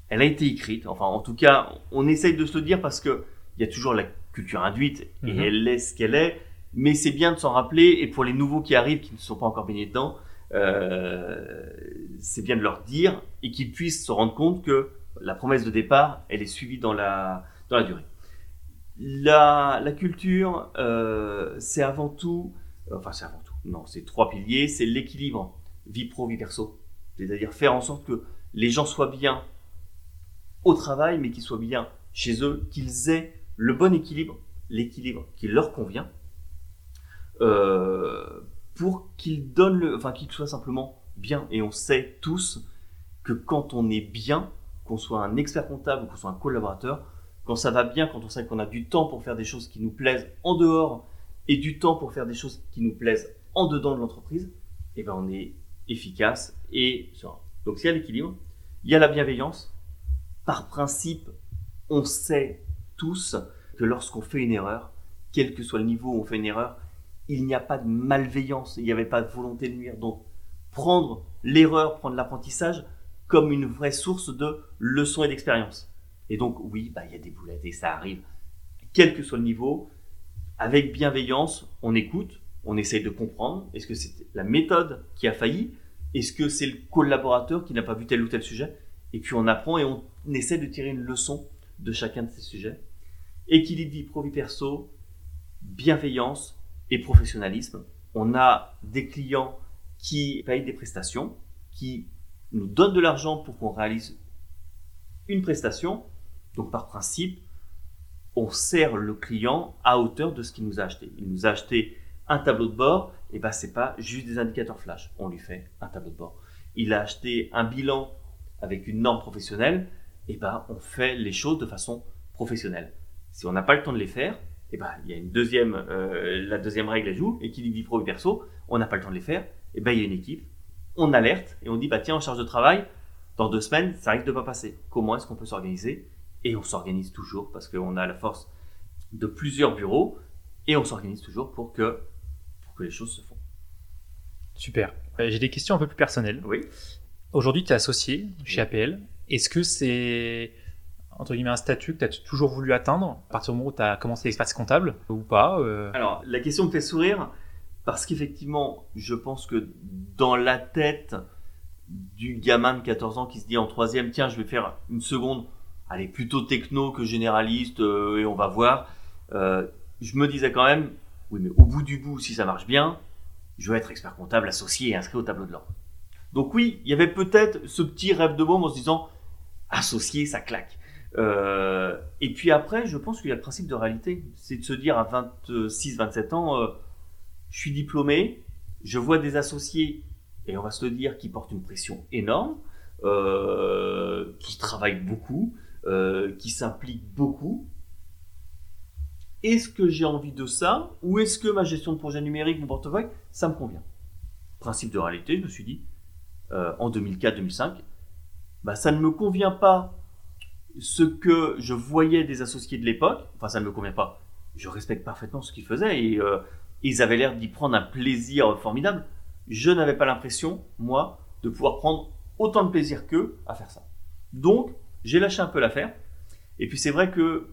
elle a été écrite. Enfin, en tout cas, on essaye de se le dire parce que il y a toujours la culture induite et mhm. elle est ce qu'elle est. Mais c'est bien de s'en rappeler et pour les nouveaux qui arrivent, qui ne sont pas encore baignés dedans, euh, c'est bien de leur dire et qu'ils puissent se rendre compte que la promesse de départ, elle est suivie dans la, dans la durée. La, la culture, euh, c'est avant tout, enfin c'est avant tout, non, c'est trois piliers, c'est l'équilibre vie pro, vie perso. C'est-à-dire faire en sorte que les gens soient bien au travail, mais qu'ils soient bien chez eux, qu'ils aient le bon équilibre, l'équilibre qui leur convient, euh, pour qu'ils donnent le, enfin qu'ils soient simplement bien. Et on sait tous que quand on est bien, qu'on soit un expert comptable ou qu'on soit un collaborateur, quand ça va bien, quand on sait qu'on a du temps pour faire des choses qui nous plaisent en dehors et du temps pour faire des choses qui nous plaisent en dedans de l'entreprise, eh ben on est efficace et serein. Donc s'il y a l'équilibre, il y a la bienveillance. Par principe, on sait tous que lorsqu'on fait une erreur, quel que soit le niveau où on fait une erreur, il n'y a pas de malveillance, il n'y avait pas de volonté de nuire. Donc, prendre l'erreur, prendre l'apprentissage comme une vraie source de leçons et d'expérience. Et donc, oui, bah, il y a des boulettes et ça arrive, quel que soit le niveau, avec bienveillance, on écoute, on essaye de comprendre. Est-ce que c'est la méthode qui a failli? Est-ce que c'est le collaborateur qui n'a pas vu tel ou tel sujet? Et puis on apprend et on essaie de tirer une leçon de chacun de ces sujets. Équilibre vie pro-vie perso, bienveillance et professionnalisme. On a des clients qui payent des prestations, qui nous donnent de l'argent pour qu'on réalise une prestation. Donc par principe, on sert le client à hauteur de ce qu'il nous a acheté. Il nous a acheté un tableau de bord, et ben c'est pas juste des indicateurs flash, on lui fait un tableau de bord. Il a acheté un bilan avec une norme professionnelle, et ben on fait les choses de façon professionnelle. Si on n'a pas le temps de les faire, et ben il y a une deuxième, euh, la deuxième règle à jouer, équilibre vie pro et perso, on n'a pas le temps de les faire, et ben il y a une équipe, on alerte et on dit bah tiens en charge de travail, dans deux semaines ça risque de pas passer. Comment est-ce qu'on peut s'organiser? Et on s'organise toujours parce qu'on a la force de plusieurs bureaux et on s'organise toujours pour que les choses se font. Super. Euh, j'ai des questions un peu plus personnelles. Oui. Aujourd'hui, tu es associé chez APL. Est-ce que c'est entre guillemets un statut que tu as toujours voulu atteindre à partir du moment où tu as commencé l'expertise comptable ou pas euh? Alors, la question me fait sourire parce qu'effectivement, je pense que dans la tête du gamin de 14 ans qui se dit en troisième, tiens, je vais faire une seconde, allez, plutôt techno que généraliste, euh, et on va voir, je me disais quand même, oui, mais au bout du bout, si ça marche bien, je veux être expert comptable associé et inscrit au tableau de l'ordre. Donc oui, il y avait peut-être ce petit rêve de môme en se disant, associé, ça claque. Euh, et puis après, je pense qu'il y a le principe de réalité. C'est de se dire à 26, 27 ans, euh, je suis diplômé, je vois des associés, et on va se le dire, qui portent une pression énorme, euh, qui travaillent beaucoup, qui s'impliquent beaucoup, est-ce que j'ai envie de ça ou est-ce que ma gestion de projet numérique, mon portefeuille, ça me convient? Principe de réalité, je me suis dit, en 2004-2005, bah, ça ne me convient pas ce que je voyais des associés de l'époque, enfin ça ne me convient pas, je respecte parfaitement ce qu'ils faisaient et euh, ils avaient l'air d'y prendre un plaisir formidable. Je n'avais pas l'impression, moi, de pouvoir prendre autant de plaisir qu'eux à faire ça. Donc, j'ai lâché un peu l'affaire. Et puis c'est vrai que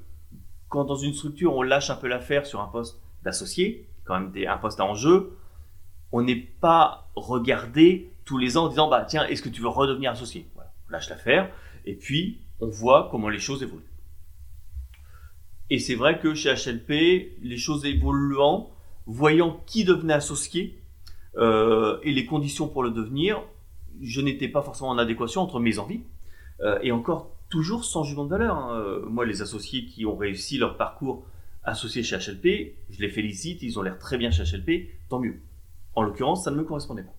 quand dans une structure on lâche un peu l'affaire sur un poste d'associé, quand même un poste à enjeu, on n'est pas regardé tous les ans en disant bah tiens est-ce que tu veux redevenir associé? On lâche l'affaire et puis on voit comment les choses évoluent. Et c'est vrai que chez HLP, les choses évoluant, voyant qui devenait associé euh, et les conditions pour le devenir, je n'étais pas forcément en adéquation entre mes envies euh, et encore toujours sans jugement de valeur. Hein. Euh, moi, les associés qui ont réussi leur parcours associé chez HLP, je les félicite, ils ont l'air très bien chez HLP, tant mieux. En l'occurrence, ça ne me correspondait pas.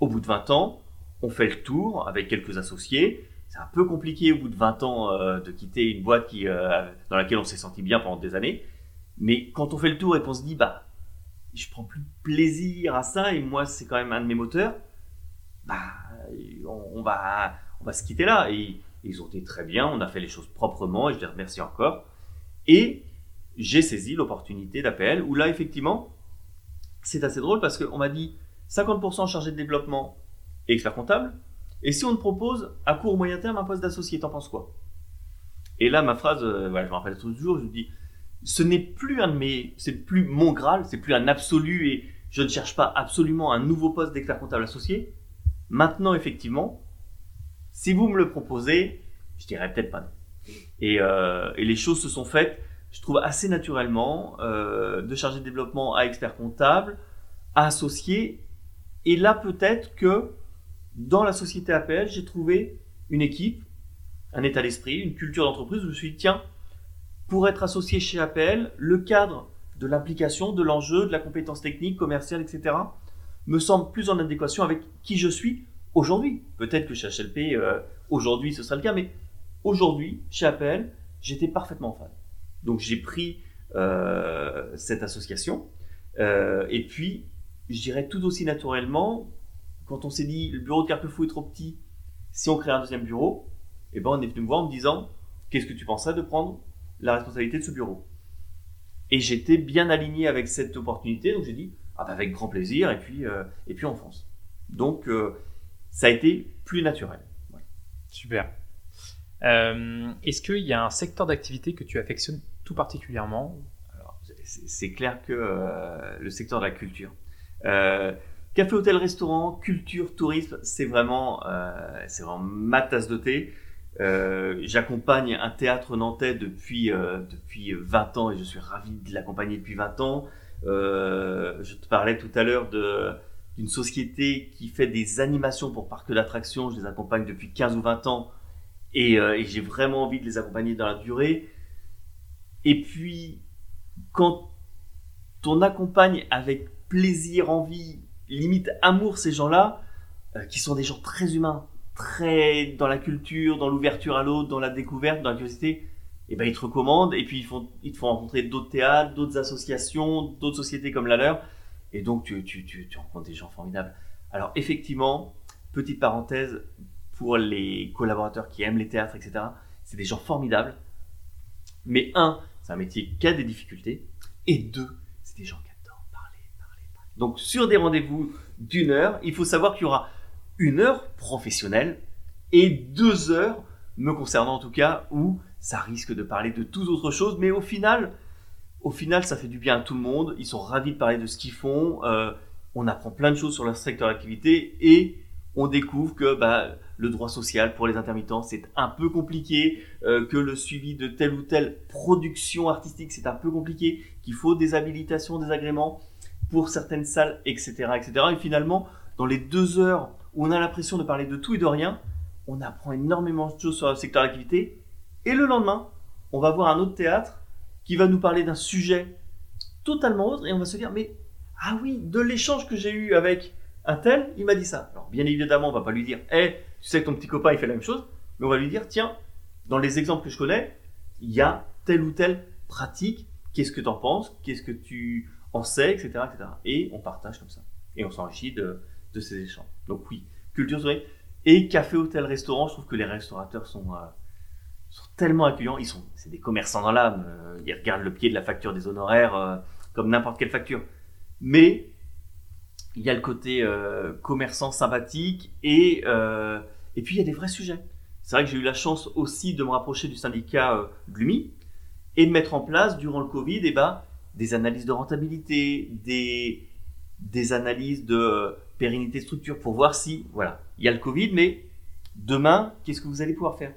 Au bout de 20 ans, on fait le tour avec quelques associés. C'est un peu compliqué au bout de 20 ans euh, de quitter une boîte euh, dans laquelle on s'est senti bien pendant des années. Mais quand on fait le tour et qu'on se dit, bah, je prends plus plaisir à ça et moi, c'est quand même un de mes moteurs, bah, on, va, on va se quitter là. Et ils ont été très bien, on a fait les choses proprement et je les remercie encore. Et j'ai saisi l'opportunité d'APL où là, effectivement, c'est assez drôle parce qu'on m'a dit 50% chargé de développement et expert comptable. Et si on te propose à court ou moyen terme un poste d'associé, t'en penses quoi? Et là, ma phrase, euh, je me rappelle toujours, je dis ce n'est plus un de mes, c'est plus mon Graal, c'est plus un absolu et je ne cherche pas absolument un nouveau poste d'expert comptable associé. Maintenant, effectivement, si vous me le proposez, je dirais peut-être pas non. Et, euh, les choses se sont faites, je trouve, assez naturellement, euh, de chargé de développement à expert comptable, à associé. Et là, peut-être que dans la société APL, j'ai trouvé une équipe, un état d'esprit, une culture d'entreprise où je me suis dit, tiens, pour être associé chez APL, le cadre de l'implication, de l'enjeu, de la compétence technique, commerciale, etc., me semble plus en adéquation avec qui je suis aujourd'hui. Peut-être que chez HLP, euh, aujourd'hui, ce sera le cas, mais aujourd'hui, chez APL, j'étais parfaitement fan. Donc j'ai pris euh, cette association. Euh, et puis, je dirais tout aussi naturellement, quand on s'est dit le bureau de Carquefou est trop petit, si on crée un deuxième bureau, eh ben, on est venu me voir en me disant qu'est-ce que tu penserais de prendre la responsabilité de ce bureau? Et j'étais bien aligné avec cette opportunité, donc j'ai dit ah bah, avec grand plaisir, et puis, et puis en France. Donc ça a été plus naturel. Super. Euh, est-ce qu'il y a un secteur d'activité que tu affectionnes tout particulièrement? C'est clair que euh, le secteur de la culture. Euh, Café, hôtel, restaurant, culture, tourisme, c'est vraiment, euh, vraiment ma tasse de thé. Euh, j'accompagne un théâtre nantais depuis, euh, depuis 20 ans et je suis ravi de l'accompagner depuis 20 ans. je te parlais tout à l'heure d'une société qui fait des animations pour parcs d'attractions. Je les accompagne depuis 15 ou 20 ans et, et j'ai vraiment envie de les accompagner dans la durée. Et puis, quand on accompagne avec plaisir, envie, limite amour ces gens-là, qui sont des gens très humains, très dans la culture, dans l'ouverture à l'autre, dans la découverte, dans la curiosité, et eh ben ils te recommandent et puis ils, font, ils te font rencontrer d'autres théâtres, d'autres associations, d'autres sociétés comme la leur. Et donc tu, tu, tu, tu, rencontres des gens formidables. Alors effectivement, petite parenthèse, pour les collaborateurs qui aiment les théâtres, etc., c'est des gens formidables. Mais un, c'est un métier qui a des difficultés. Et deux, c'est des gens qui adorent parler, parler, parler. Donc sur des rendez-vous d'une heure, il faut savoir qu'il y aura une heure professionnelle et deux heures, me concernant en tout cas, où ça risque de parler de tout autre chose, mais au final, au final, ça fait du bien à tout le monde. Ils sont ravis de parler de ce qu'ils font. Euh, on apprend plein de choses sur leur secteur d'activité et on découvre que bah, le droit social pour les intermittents, c'est un peu compliqué, euh, que le suivi de telle ou telle production artistique, c'est un peu compliqué, qu'il faut des habilitations, des agréments pour certaines salles, etc., etc. Et finalement, dans les deux heures où on a l'impression de parler de tout et de rien, on apprend énormément de choses sur le secteur d'activité. Et le lendemain, on va voir un autre théâtre qui va nous parler d'un sujet totalement autre et on va se dire, mais ah oui, de l'échange que j'ai eu avec un tel, il m'a dit ça. Alors bien évidemment, on va pas lui dire, hé, tu sais que ton petit copain il fait la même chose, mais on va lui dire, tiens, dans les exemples que je connais, il y a telle ou telle pratique, qu'est-ce que tu en penses, qu'est-ce que tu en sais, etc., etc. Et on partage comme ça. Et on s'enrichit de, ces échanges. Donc oui, culture. Et café, hôtel, restaurant, je trouve que les restaurateurs sont, euh, sont tellement accueillants. Ils sont, c'est des commerçants dans l'âme. Euh, ils regardent le pied de la facture des honoraires euh, comme n'importe quelle facture. Mais il y a le côté commerçant sympathique et, et puis il y a des vrais sujets. C'est vrai que j'ai eu la chance aussi de me rapprocher du syndicat Glumi et de mettre en place durant le Covid eh ben, des analyses de rentabilité, des, analyses de pérennité structure pour voir si, voilà, il y a le Covid, mais demain, qu'est-ce que vous allez pouvoir faire?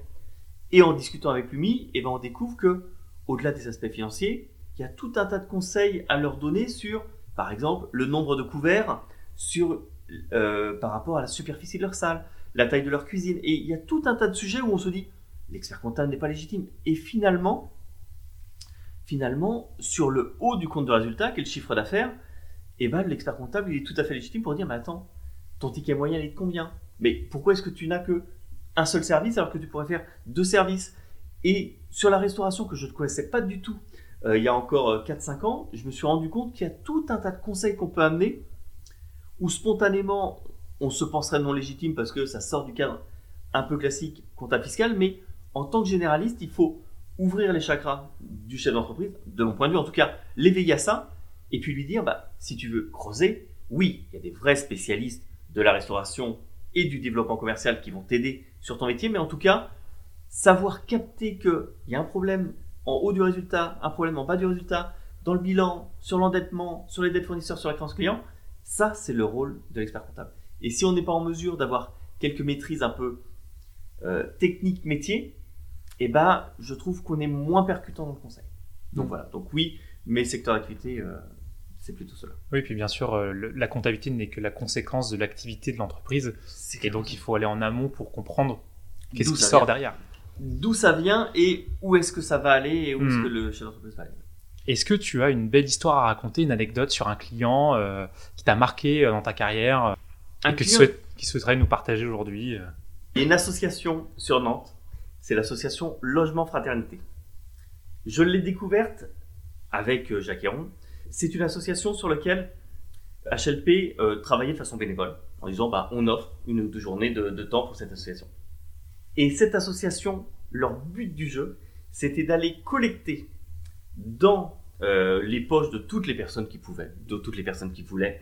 Et en discutant avec l'UMI, eh ben, on découvre que, au-delà des aspects financiers, il y a tout un tas de conseils à leur donner sur, par exemple, le nombre de couverts, sur, euh, par rapport à la superficie de leur salle, la taille de leur cuisine. Et il y a tout un tas de sujets où on se dit, l'expert comptable n'est pas légitime. Et finalement, finalement, sur le haut du compte de résultat, qui est le chiffre d'affaires, et ben l'expert comptable, il est tout à fait légitime pour dire, mais attends, ton ticket moyen, est de combien? Mais pourquoi est-ce que tu n'as que un seul service alors que tu pourrais faire deux services? Et sur la restauration que je ne connaissais pas du tout, euh, il y a encore 4-5 euh, ans, je me suis rendu compte qu'il y a tout un tas de conseils qu'on peut amener où spontanément on se penserait non légitime parce que ça sort du cadre un peu classique comptable fiscal, mais en tant que généraliste, il faut ouvrir les chakras du chef d'entreprise, de mon point de vue en tout cas, l'éveiller à ça, et puis lui dire, bah, si tu veux creuser, oui, il y a des vrais spécialistes de la restauration et du développement commercial qui vont t'aider sur ton métier, mais en tout cas, savoir capter qu'il y a un problème en haut du résultat, un problème en bas du résultat, dans le bilan, sur l'endettement, sur les dettes fournisseurs, sur la créance client, ça, c'est le rôle de l'expert comptable. Et si on n'est pas en mesure d'avoir quelques maîtrises un peu euh, techniques métiers, eh ben, je trouve qu'on est moins percutant dans le conseil. Donc mmh. voilà, donc oui, mes secteurs d'activité, euh, c'est plutôt cela. Oui, puis bien sûr, euh, la comptabilité n'est que la conséquence de l'activité de l'entreprise. Et donc, il faut aller en amont pour comprendre qu'est-ce qui sort derrière. D'où ça vient et où est-ce que ça va aller et où est-ce hmm. que le chef d'entreprise va aller. Est-ce que tu as une belle histoire à raconter, une anecdote sur un client euh, qui t'a marqué dans ta carrière et que tu qui souhaiterait nous partager aujourd'hui Il y a une association sur Nantes, c'est l'association Logement Fraternité. Je l'ai découverte avec Jacques Héron c'est une association sur laquelle HLP euh, travaillait de façon bénévole, en disant bah, on offre une ou deux journées de, temps pour cette association. Et cette association, leur but du jeu, c'était d'aller collecter dans euh, les poches de toutes les personnes qui pouvaient, de toutes les personnes qui voulaient,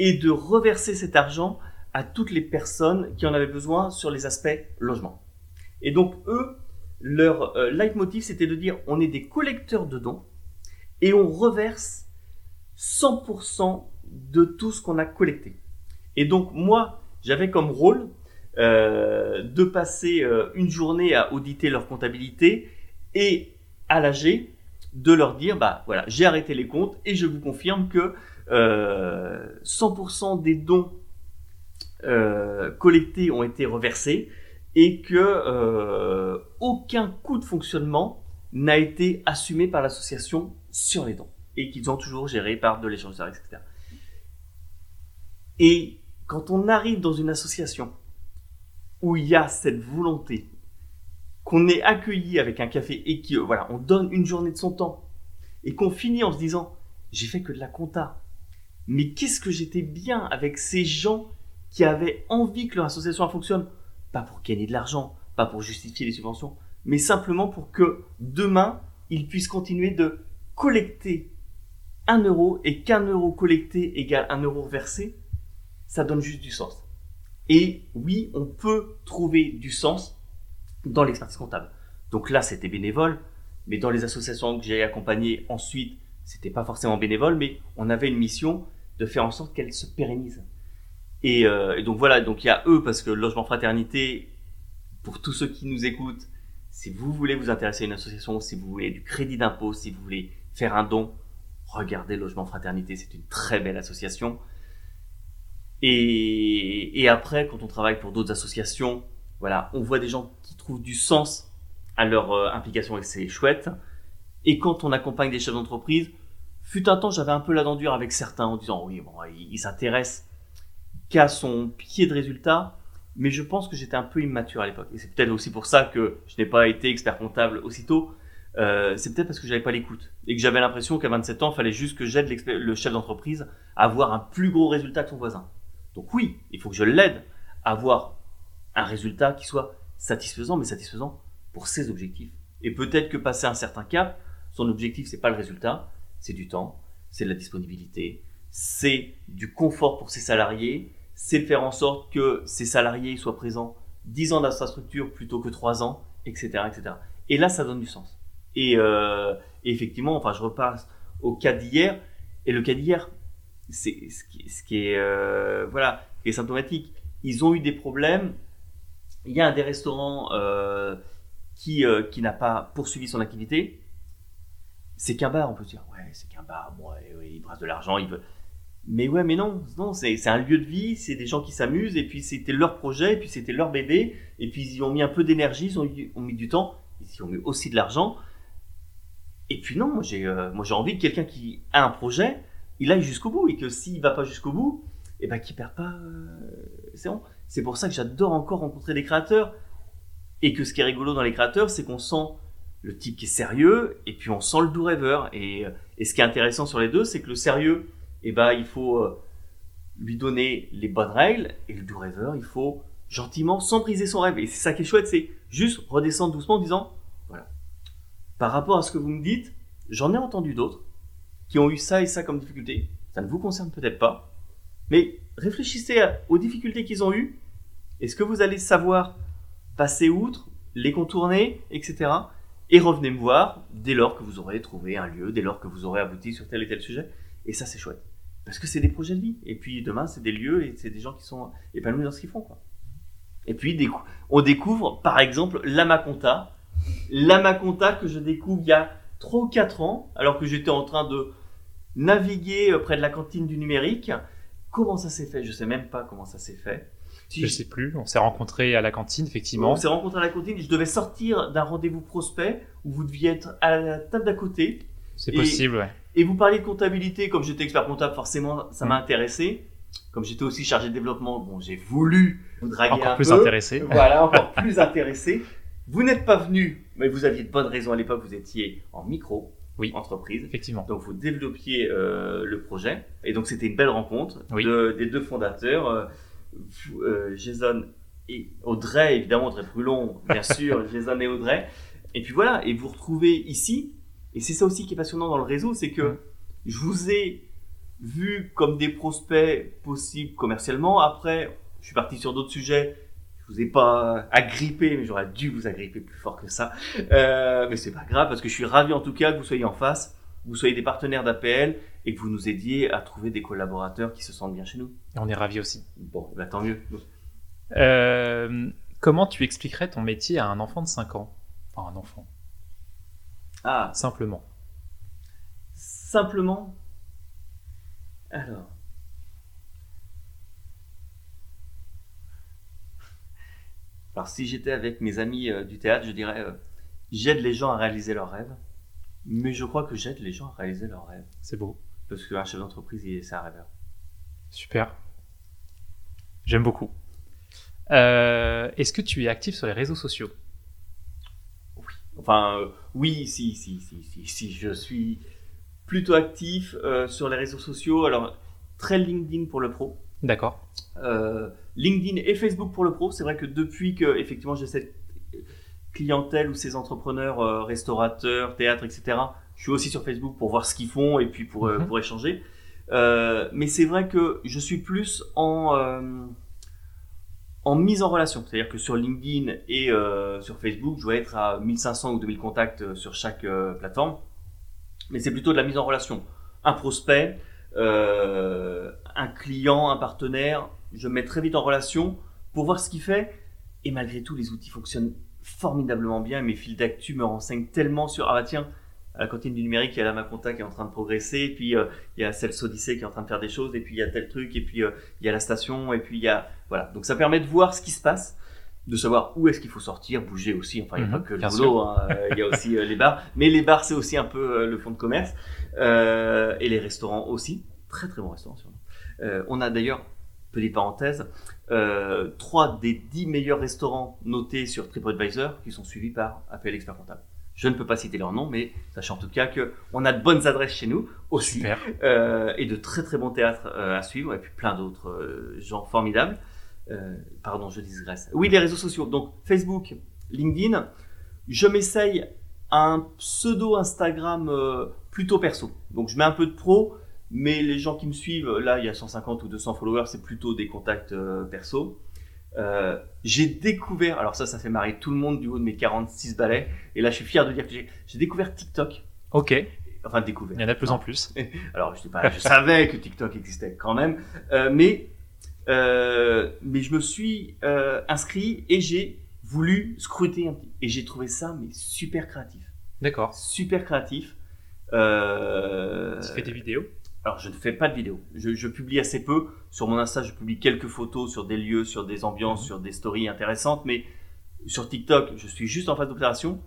et de reverser cet argent à toutes les personnes qui en avaient besoin sur les aspects logement. Et donc eux, leur euh, leitmotiv, c'était de dire on est des collecteurs de dons et on reverse 100% de tout ce qu'on a collecté. Et donc moi, j'avais comme rôle euh, de passer euh, une journée à auditer leur comptabilité et à l'AG de leur dire, bah voilà, j'ai arrêté les comptes et je vous confirme que 100% des dons collectés ont été reversés et que aucun coût de fonctionnement n'a été assumé par l'association sur les dons et qu'ils ont toujours géré par de l'échange etc. Et quand on arrive dans une association où il y a cette volonté qu'on est accueilli avec un café et qu'on voilà, on donne une journée de son temps et qu'on finit en se disant j'ai fait que de la compta. Mais qu'est-ce que j'étais bien avec ces gens qui avaient envie que leur association fonctionne? Pas pour gagner de l'argent, pas pour justifier les subventions, mais simplement pour que demain, ils puissent continuer de collecter un euro et qu'un euro collecté égale un euro versé, ça donne juste du sens. Et oui, on peut trouver du sens dans l'expertise comptable. Donc là, c'était bénévole, mais dans les associations que j'ai accompagnées ensuite, c'était pas forcément bénévole, mais on avait une mission de faire en sorte qu'elle se pérennise. Et, euh, et, donc voilà, donc il y a eux, parce que logement fraternité, pour tous ceux qui nous écoutent, si vous voulez vous intéresser à une association, si vous voulez du crédit d'impôt, si vous voulez faire un don, regardez Logement Fraternité, c'est une très belle association. Et, après, quand on travaille pour d'autres associations, voilà, on voit des gens qui trouvent du sens à leur euh, implication et c'est chouette. Et quand on accompagne des chefs d'entreprise, fut un temps, j'avais un peu la dent dure avec certains en disant oui, bon, il, qu'à son pied de résultat, mais je pense que j'étais un peu immature à l'époque. Et c'est peut-être aussi pour ça que je n'ai pas été expert comptable aussitôt. Euh, c'est peut-être parce que j'avais pas l'écoute et que j'avais l'impression qu'à 27 ans, il fallait juste que j'aide le chef d'entreprise à avoir un plus gros résultat que son voisin. Donc oui, il faut que je l'aide à avoir un résultat qui soit satisfaisant, mais satisfaisant pour ses objectifs. Et peut-être que passer un certain cap, son objectif c'est pas le résultat, c'est du temps, c'est de la disponibilité, c'est du confort pour ses salariés, c'est faire en sorte que ces salariés soient présents 10 ans d'infrastructure plutôt que 3 ans, etc., etc. Et là, ça donne du sens. Et, euh, effectivement, enfin, je repasse au cas d'hier. Et le cas d'hier, c'est ce qui, est euh, voilà, est symptomatique. Ils ont eu des problèmes. Il y a un des restaurants euh, qui qui n'a pas poursuivi son activité. C'est qu'un bar, on peut dire ouais, c'est qu'un bar. Bon, il brasse de l'argent. Mais ouais, mais non, non, c'est un lieu de vie, c'est des gens qui s'amusent, et puis c'était leur projet, et puis c'était leur bébé, et puis ils y ont mis un peu d'énergie, ils ont, ont, mis du temps, ils y ont mis aussi de l'argent. Et puis non, moi j'ai euh, envie que quelqu'un qui a un projet, il aille jusqu'au bout, et que s'il va pas jusqu'au bout, et eh ben qu'il perd pas. Euh, c'est bon. C'est pour ça que j'adore encore rencontrer des créateurs, et que ce qui est rigolo dans les créateurs, c'est qu'on sent le type qui est sérieux, et puis on sent le doux rêveur. Et, et ce qui est intéressant sur les deux, c'est que le sérieux eh ben, il faut euh, lui donner les bonnes règles et le doux rêveur, il faut gentiment, sans briser son rêve. Et c'est ça qui est chouette, c'est juste redescendre doucement en disant, voilà, par rapport à ce que vous me dites, j'en ai entendu d'autres qui ont eu ça et ça comme difficulté. Ça ne vous concerne peut-être pas, mais réfléchissez aux difficultés qu'ils ont eues. Est-ce que vous allez savoir passer outre, les contourner, etc. Et revenez me voir dès lors que vous aurez trouvé un lieu, dès lors que vous aurez abouti sur tel et tel sujet. Et ça, c'est chouette. Parce que c'est des projets de vie. Et puis demain, c'est des lieux et c'est des gens qui sont épanouis dans ce qu'ils font. Quoi. Et puis, on découvre, par exemple, l'Amaconta. L'Amaconta que je découvre il y a 3 ou 4 ans, alors que j'étais en train de naviguer près de la cantine du numérique. Comment ça s'est fait? Je sais même pas comment ça s'est fait. Je je sais plus. On s'est rencontrés à la cantine, effectivement. On s'est rencontrés à la cantine. Je devais sortir d'un rendez-vous prospect où vous deviez être à la table d'à côté. C'est possible, ouais. Et vous parliez de comptabilité, comme j'étais expert comptable, forcément, ça m'a mm. intéressé. Comme j'étais aussi chargé de développement, bon, j'ai voulu vous draguer encore un plus intéressé. Voilà, encore plus intéressé. Vous n'êtes pas venu, mais vous aviez de bonnes raisons à l'époque. Vous étiez en micro, oui, entreprise. Effectivement. Donc vous développiez euh, le projet. Et donc c'était une belle rencontre de, des deux fondateurs, euh, euh, Jason et Audrey, évidemment Audrey Brulon, bien sûr, Jason et Audrey. Et puis voilà, et vous retrouvez ici et c'est ça aussi qui est passionnant dans le réseau, c'est que je vous ai vu comme des prospects possibles commercialement. Après, je suis parti sur d'autres sujets. Je vous ai pas agrippé, mais j'aurais dû vous agripper plus fort que ça. Euh, mais c'est pas grave parce que je suis ravi en tout cas que vous soyez en face, que vous soyez des partenaires d'APL et que vous nous aidiez à trouver des collaborateurs qui se sentent bien chez nous. Et on est ravis aussi. Bon, bah, tant mieux. Euh, comment tu expliquerais ton métier à un enfant de 5 ans? Enfin, un enfant. Ah. Simplement. Simplement Alors. Alors, si j'étais avec mes amis euh, du théâtre, je dirais euh, j'aide les gens à réaliser leurs rêves. Mais je crois que j'aide les gens à réaliser leurs rêves. C'est beau. Parce qu'un chef d'entreprise, c'est un rêveur. Super. J'aime beaucoup. Euh, est-ce que tu es actif sur les réseaux sociaux? Enfin, oui, si, si, si, si, si. Je suis plutôt actif sur les réseaux sociaux. Alors, très LinkedIn pour le pro. D'accord. Euh, LinkedIn et Facebook pour le pro. C'est vrai que depuis que effectivement j'ai cette clientèle ou ces entrepreneurs, euh, restaurateurs, théâtres, etc. Je suis aussi sur Facebook pour voir ce qu'ils font et puis pour, euh, mhm. pour échanger. mais c'est vrai que je suis plus en, en mise en relation. C'est-à-dire que sur LinkedIn et sur Facebook, je dois être à 1500 ou 2000 contacts sur chaque plateforme. Mais c'est plutôt de la mise en relation. Un prospect, un client, un partenaire, je me mets très vite en relation pour voir ce qu'il fait. Et malgré tout, les outils fonctionnent formidablement bien. Mes fils d'actu me renseignent tellement sur ah bah tiens, à la cantine du numérique, il y a la Maconta qui est en train de progresser, et puis euh, il y a celle Odyssée qui est en train de faire des choses, et puis il y a tel truc, et puis euh, il y a la station, et puis il y a voilà. Donc ça permet de voir ce qui se passe, de savoir où est-ce qu'il faut sortir, bouger aussi. Enfin, il n'y a pas mhm, que le boulot, hein. il y a aussi euh, les bars, mais les bars c'est aussi un peu le fond de commerce, et les restaurants aussi, très très bons restaurants. on a d'ailleurs petite parenthèse, euh, trois des dix meilleurs restaurants notés sur TripAdvisor qui sont suivis par Appel Expert Comptable. Je ne peux pas citer leur nom, mais sachant en tout cas qu'on a de bonnes adresses chez nous aussi, euh, et de très très bons théâtres euh, à suivre, et puis plein d'autres gens formidables. pardon, je digresse. Oui, les réseaux sociaux. Donc Facebook, LinkedIn. Je m'essaye un pseudo Instagram plutôt perso. Donc je mets un peu de pro, mais les gens qui me suivent, là, il y a 150 ou 200 followers, c'est plutôt des contacts euh, perso. Euh, j'ai découvert, alors ça, ça fait marrer tout le monde du haut de mes 46 balais. Et là, je suis fier de dire que j'ai découvert TikTok. Ok. Enfin, découvert. Il y en a de plus en plus. alors, je, sais pas, je savais que TikTok existait quand même. Euh, mais, mais je me suis inscrit et j'ai voulu scruter un petit. Et j'ai trouvé ça mais super créatif. D'accord. Super créatif. Euh... Tu fais des vidéos? Alors, je ne fais pas de vidéo. Je, publie assez peu. Sur mon Insta, je publie quelques photos sur des lieux, sur des ambiances, mhm. sur des stories intéressantes. Mais sur TikTok, je suis juste en phase d'opération.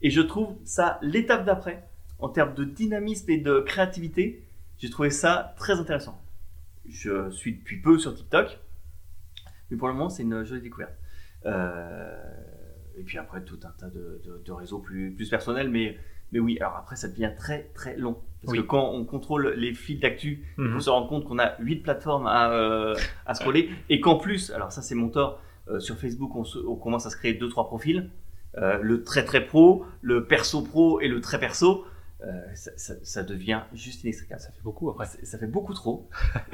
Et je trouve ça l'étape d'après. En termes de dynamisme et de créativité, j'ai trouvé ça très intéressant. Je suis depuis peu sur TikTok. Mais pour le moment, c'est une jolie découverte. Euh, et puis après, tout un tas de, réseaux plus, plus personnels. Mais mais oui, alors après, ça devient très très long. Parce que quand on contrôle les fils d'actu, faut mhm. se rendre compte qu'on a 8 plateformes à, euh, à scroller. et qu'en plus, alors ça c'est mon tort, euh, sur Facebook, on, commence à se créer 2-3 profils. Euh, le très très pro, le perso pro et le très perso. Ça, ça, devient juste inextricable. Ça fait beaucoup après. Ça, fait beaucoup trop.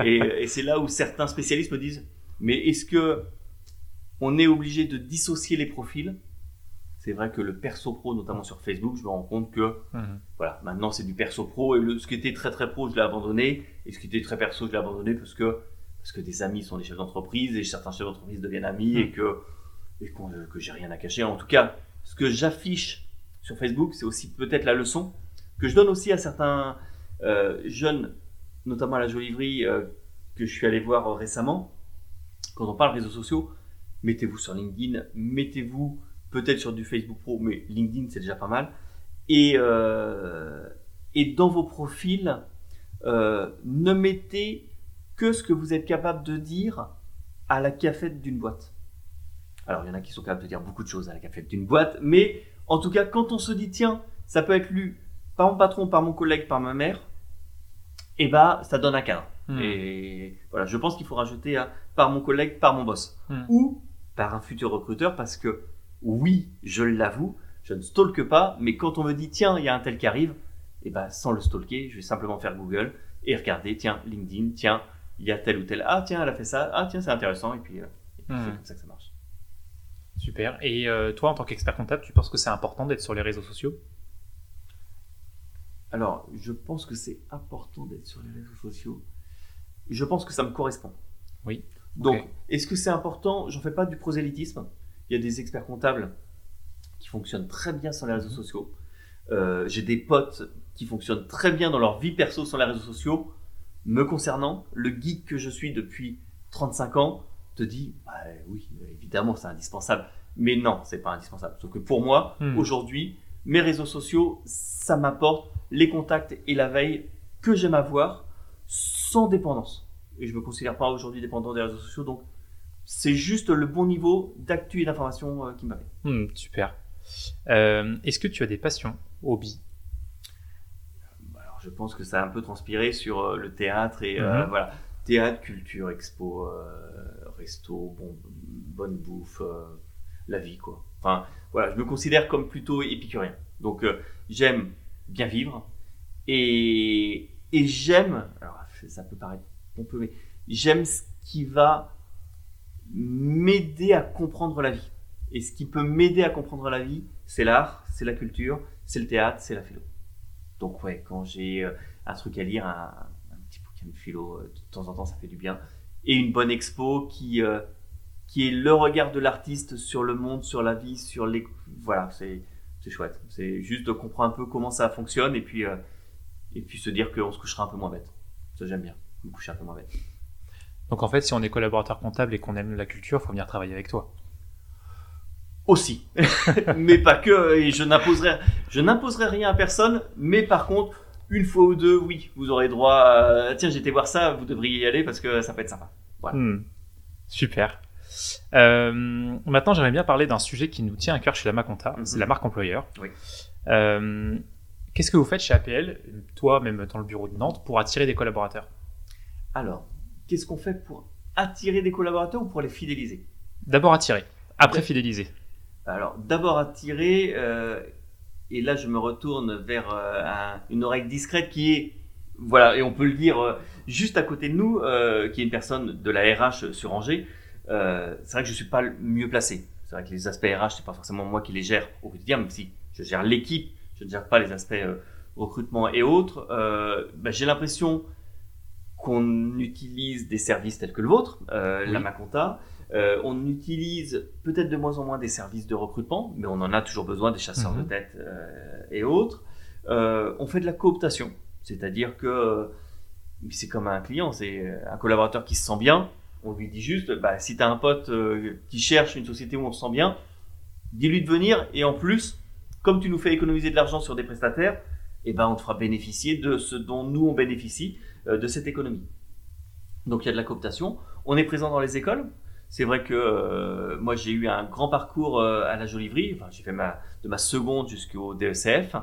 et, et c'est là où certains spécialistes me disent mais est-ce que on est obligé de dissocier les profils c'est vrai que le perso pro, notamment sur Facebook, je me rends compte que mhm. voilà, maintenant c'est du perso pro et le, ce qui était très très pro, je l'ai abandonné et ce qui était très perso, je l'ai abandonné parce que parce que des amis sont des chefs d'entreprise et certains chefs d'entreprise deviennent amis et mhm. que et que j'ai rien à cacher. En tout cas, ce que j'affiche sur Facebook, c'est aussi peut-être la leçon que je donne aussi à certains euh, jeunes, notamment à la Jolivrie euh, que je suis allé voir euh, récemment. Quand on parle réseaux sociaux, mettez-vous sur LinkedIn, mettez-vous peut-être sur du Facebook Pro, mais LinkedIn c'est déjà pas mal. Et, euh, et dans vos profils, euh, ne mettez que ce que vous êtes capable de dire à la cafette d'une boîte. Alors il y en a qui sont capables de dire beaucoup de choses à la cafette d'une boîte, mais en tout cas quand on se dit tiens, ça peut être lu par mon patron, par mon collègue, par ma mère, et eh bah ça donne un cadre. Hmm. Et voilà, je pense qu'il faut rajouter à par mon collègue, par mon boss, hmm. ou par un futur recruteur, parce que oui, je l'avoue, je ne stalke pas, mais quand on me dit tiens, il y a un tel qui arrive, et eh ben sans le stalker, je vais simplement faire Google et regarder, tiens, LinkedIn, tiens, il y a tel ou tel, ah tiens, elle a fait ça, ah tiens, c'est intéressant, et puis, euh, c'est hmm. comme ça que ça marche. Super. Et euh, toi, en tant qu'expert comptable, tu penses que c'est important d'être sur les réseaux sociaux? Alors, je pense que c'est important d'être sur les réseaux sociaux. Je pense que ça me correspond. Oui. Donc, est-ce que c'est important? J'en fais pas du prosélytisme. Il y a des experts comptables qui fonctionnent très bien sur les réseaux mhm. sociaux. Euh, j'ai des potes qui fonctionnent très bien dans leur vie perso sur les réseaux sociaux. Me concernant, le geek que je suis depuis 35 ans te dit bah, oui, évidemment, c'est indispensable. Mais non, c'est pas indispensable. Sauf que pour moi, hmm. aujourd'hui, mes réseaux sociaux, ça m'apporte les contacts et la veille que j'aime avoir sans dépendance. Et je me considère pas aujourd'hui dépendant des réseaux sociaux, donc c'est juste le bon niveau d'actu et d'information euh, qui m'avait. Hmm, super. Euh, est-ce que tu as des passions, hobbies? Bah, Alors, je pense que ça a un peu transpiré sur euh, le théâtre et mhm. voilà, théâtre, culture, expo, resto, bon, bonne bouffe, la vie quoi. Enfin voilà, je me considère comme plutôt épicurien. Donc j'aime bien vivre et, et j'aime, alors ça peut paraître pompeux, mais j'aime ce qui va m'aider à comprendre la vie. Et ce qui peut m'aider à comprendre la vie, c'est l'art, c'est la culture, c'est le théâtre, c'est la philo. Donc ouais, quand j'ai euh, un truc à lire, un, petit bouquin de philo, euh, de temps en temps, ça fait du bien. Et une bonne expo qui, euh, qui est le regard de l'artiste sur le monde, sur la vie, sur les... Voilà, c'est chouette. C'est juste de comprendre un peu comment ça fonctionne et puis, et puis se dire qu'on se couchera un peu moins bête. Ça, j'aime bien, me coucher un peu moins bête. Donc en fait, si on est collaborateur comptable et qu'on aime la culture, il faut venir travailler avec toi. Aussi, mais pas que. Et je n'imposerai, je n'imposerai rien à personne. Mais par contre, une fois ou deux, oui, vous aurez droit. À... Tiens, j'étais voir ça, vous devriez y aller parce que ça peut être sympa. Voilà. Hmm. Super. Euh, maintenant, j'aimerais bien parler d'un sujet qui nous tient à cœur chez la Maconta, c'est la mhm. marque employeur. Oui. Euh, qu'est-ce que vous faites chez APL, toi même dans le bureau de Nantes, pour attirer des collaborateurs? Alors, qu'est-ce qu'on fait pour attirer des collaborateurs ou pour les fidéliser? D'abord attirer, après fidéliser. Alors, d'abord attirer, euh, et là je me retourne vers euh, une oreille discrète qui est, voilà, et on peut le dire euh, juste à côté de nous, qui est une personne de la RH sur Angers. c'est vrai que je ne suis pas le mieux placé. C'est vrai que les aspects RH, c'est pas forcément moi qui les gère au quotidien, même si je gère l'équipe, je ne gère pas les aspects recrutement et autres. Bah, j'ai l'impression qu'on utilise des services tels que le vôtre, euh, la Maconta. Euh, on utilise peut-être de moins en moins des services de recrutement, mais on en a toujours besoin, des chasseurs de mhm. tête euh, et autres. on fait de la cooptation, c'est-à-dire que c'est comme un client, c'est un collaborateur qui se sent bien. On lui dit juste, bah, si tu as un pote qui cherche une société où on se sent bien, dis-lui de venir et en plus, comme tu nous fais économiser de l'argent sur des prestataires, eh ben, on te fera bénéficier de ce dont nous on bénéficie euh, de cette économie. Donc il y a de la cooptation. On est présent dans les écoles. C'est vrai que euh, moi j'ai eu un grand parcours euh, à la Jolivry. Enfin, j'ai fait ma, de ma seconde jusqu'au DECF.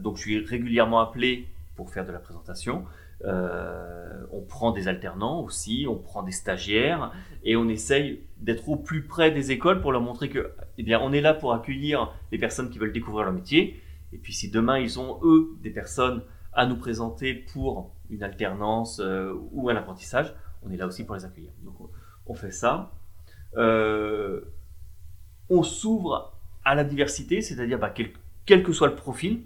donc je suis régulièrement appelé pour faire de la présentation. on prend des alternants aussi, on prend des stagiaires et on essaye d'être au plus près des écoles pour leur montrer que, eh bien, on est là pour accueillir les personnes qui veulent découvrir leur métier. Et puis si demain ils ont eux des personnes à nous présenter pour une alternance euh, ou un apprentissage, on est là aussi pour les accueillir. Donc on fait ça. Euh, on s'ouvre à la diversité, c'est-à-dire bah, quel, que soit le profil,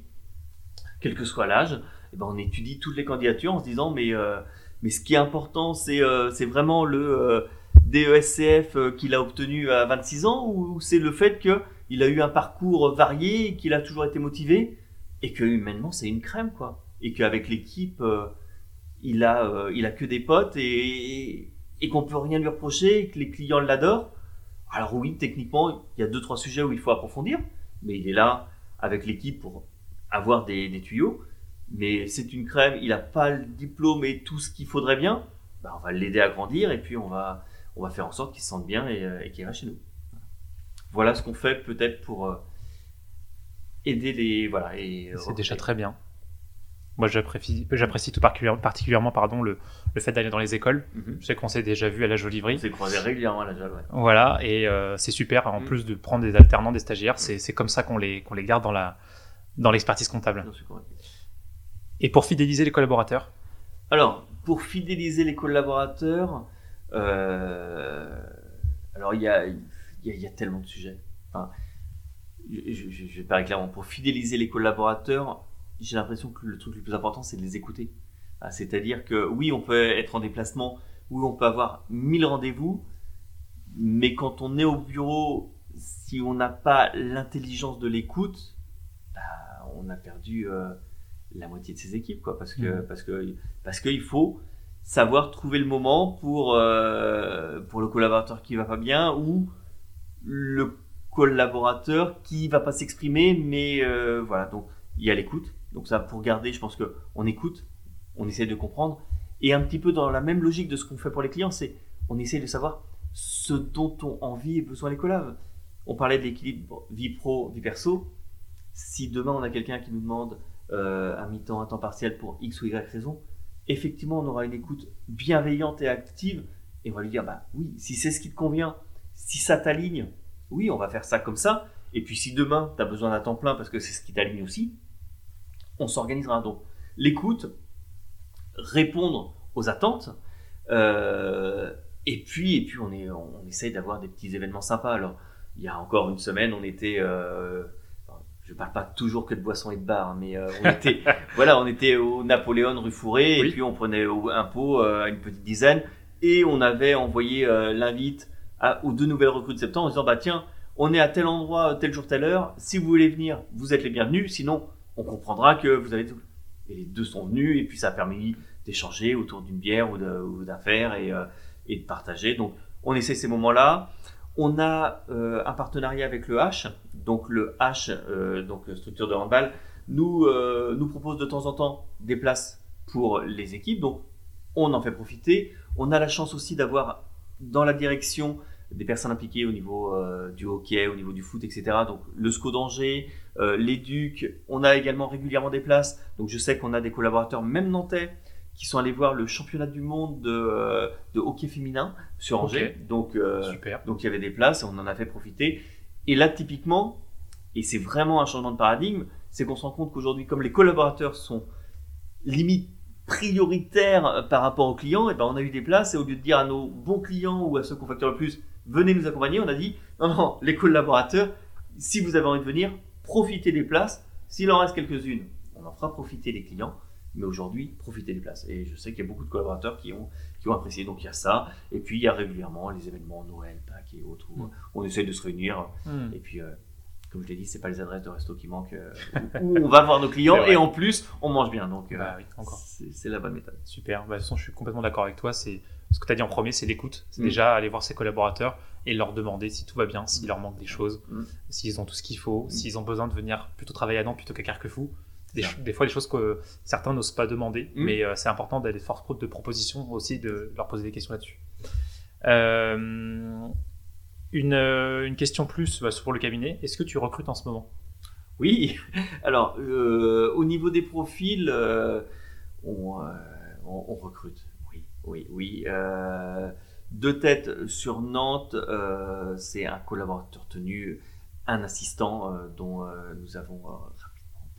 quel que soit l'âge, ben, on étudie toutes les candidatures en se disant mais, euh, mais ce qui est important c'est c'est vraiment le DESCF qu'il a obtenu à 26 ans ou c'est le fait qu'il a eu un parcours varié, qu'il a toujours été motivé et que humainement c'est une crème quoi et qu'avec l'équipe, euh, il a, euh, il a que des potes et, et qu'on peut rien lui reprocher, et que les clients l'adorent. Alors oui, techniquement, il y a deux trois sujets où il faut approfondir, mais il est là avec l'équipe pour avoir des, des tuyaux. Mais c'est une crème, il n'a pas le diplôme et tout ce qu'il faudrait bien. Ben, on va l'aider à grandir et puis on va, on va faire en sorte qu'il se sente bien et, euh, et qu'il reste chez nous. Voilà ce qu'on fait peut-être pour aider les voilà c'est déjà très bien moi, j'apprécie tout particulièrement pardon, le, le fait d'aller dans les écoles. Mhm. Je sais qu'on s'est déjà vu à la Jolivry. On s'est croisé régulièrement à la Jolivry. Voilà, et euh, c'est super. En mhm. plus de prendre des alternants, des stagiaires, c'est comme ça qu'on les, qu'on les garde dans la dans l'expertise comptable. Et pour fidéliser les collaborateurs? Alors, pour fidéliser les collaborateurs, euh, alors il y a, y, y a, tellement de sujets. Enfin, je, je, je vais parler clairement. Pour fidéliser les collaborateurs, j'ai l'impression que le truc le plus important, c'est de les écouter. Ah, c'est-à-dire que oui, on peut être en déplacement, oui, on peut avoir mille rendez-vous, mais quand on est au bureau, si on n'a pas l'intelligence de l'écoute, bah, on a perdu euh, la moitié de ses équipes, quoi, parce que mmh. parce que parce qu'il faut savoir trouver le moment pour euh, pour le collaborateur qui va pas bien ou le collaborateur qui va pas s'exprimer, mais euh, voilà, donc il y a l'écoute. Donc ça, pour garder, je pense que on écoute, on essaie de comprendre, et un petit peu dans la même logique de ce qu'on fait pour les clients, c'est on essaie de savoir ce dont ont envie et besoin les collabs. On parlait de l'équilibre vie pro, vie perso. Si demain on a quelqu'un qui nous demande euh, un mi-temps, un temps partiel pour X ou Y raison, effectivement on aura une écoute bienveillante et active et on va lui dire bah oui, si c'est ce qui te convient, si ça t'aligne, oui, on va faire ça comme ça. Et puis si demain tu as besoin d'un temps plein parce que c'est ce qui t'aligne aussi, on s'organisera. Donc l'écoute, répondre aux attentes. Euh, et puis, et puis on, est, on, essaye d'avoir des petits événements sympas. Alors, il y a encore une semaine, on était. Euh, je parle pas toujours que de boissons et de bars, mais euh, on était, voilà, on était au Napoléon rue Fourré, et puis on prenait un pot à une petite dizaine, et on avait envoyé l'invite aux deux nouvelles recrues de septembre en disant bah tiens, on est à tel endroit, tel jour, telle heure. Si vous voulez venir, vous êtes les bienvenus. Sinon, on comprendra que vous avez tout. Et les deux sont venus, et puis ça a permis d'échanger autour d'une bière ou d'affaires et, euh, et, de partager. Donc, on essaie ces moments-là. On a euh, un partenariat avec le H. Donc, le H, euh, donc structure de handball, nous, nous propose de temps en temps des places pour les équipes. Donc, on en fait profiter. On a la chance aussi d'avoir dans la direction des personnes impliquées au niveau du hockey, au niveau du foot, etc. Donc le SCO d'Angers, les Ducs, on a également régulièrement des places. Donc je sais qu'on a des collaborateurs, même nantais, qui sont allés voir le championnat du monde de, euh, de hockey féminin sur Angers. Donc, euh, Super. donc il y avait des places et on en a fait profiter. Et là, typiquement, et c'est vraiment un changement de paradigme, c'est qu'on se rend compte qu'aujourd'hui, comme les collaborateurs sont limite prioritaires euh, par rapport aux clients, et ben on a eu des places et au lieu de dire à nos bons clients ou à ceux qu'on facture le plus, venez nous accompagner, on a dit non, non, les collaborateurs, si vous avez envie de venir, profitez des places. S'il en reste quelques-unes, on en fera profiter les clients mais aujourd'hui, profiter des places. Et je sais qu'il y a beaucoup de collaborateurs qui ont, qui ont apprécié. Donc il y a ça. Et puis il y a régulièrement les événements Noël, Pâques et autres où mm. on essaie de se réunir. Mm. Et puis, euh, comme je l'ai dit, c'est pas les adresses de resto qui manquent, euh, où on va voir nos clients et en plus, on mange bien. Donc euh, bah c'est la bonne méthode. Super. Bah, de toute façon, je suis complètement d'accord avec toi. C'est ce que tu as dit en premier, c'est l'écoute. C'est mm. déjà aller voir ses collaborateurs et leur demander si tout va bien, s'il leur manque des choses, s'ils ont tout ce qu'il faut, s'ils ont besoin de venir plutôt travailler à Nantes plutôt qu'à Carquefou. Des, fois des choses que certains n'osent pas demander, mm. mais euh, c'est important d'aller force de proposition aussi, de leur poser des questions là-dessus. Euh, une, euh, une, question plus bah, pour le cabinet, est-ce que tu recrutes en ce moment? Oui, alors au niveau des profils, on, on, recrute, oui, oui, oui. deux têtes sur Nantes, c'est un collaborateur tenu, un assistant dont nous avons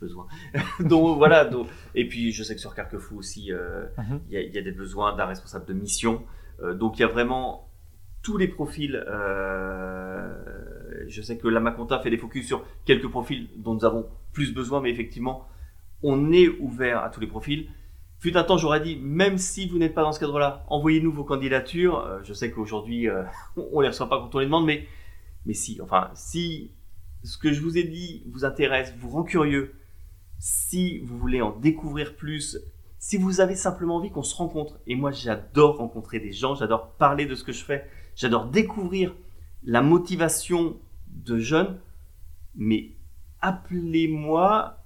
besoin. donc voilà. Donc, et puis je sais que sur Carquefou aussi, euh, mhm. il y, a des besoins d'un responsable de mission. Euh, donc il y a vraiment tous les profils. Euh, je sais que la Maconta fait des focus sur quelques profils dont nous avons plus besoin, mais effectivement, on est ouvert à tous les profils. Fut un temps, j'aurais dit, même si vous n'êtes pas dans ce cadre-là, envoyez-nous vos candidatures. je sais qu'aujourd'hui, on les reçoit pas quand on les demande, mais, mais si, enfin, si ce que je vous ai dit vous intéresse, vous rend curieux, si vous voulez en découvrir plus, si vous avez simplement envie qu'on se rencontre, et moi j'adore rencontrer des gens, j'adore parler de ce que je fais, j'adore découvrir la motivation de jeunes, mais appelez-moi,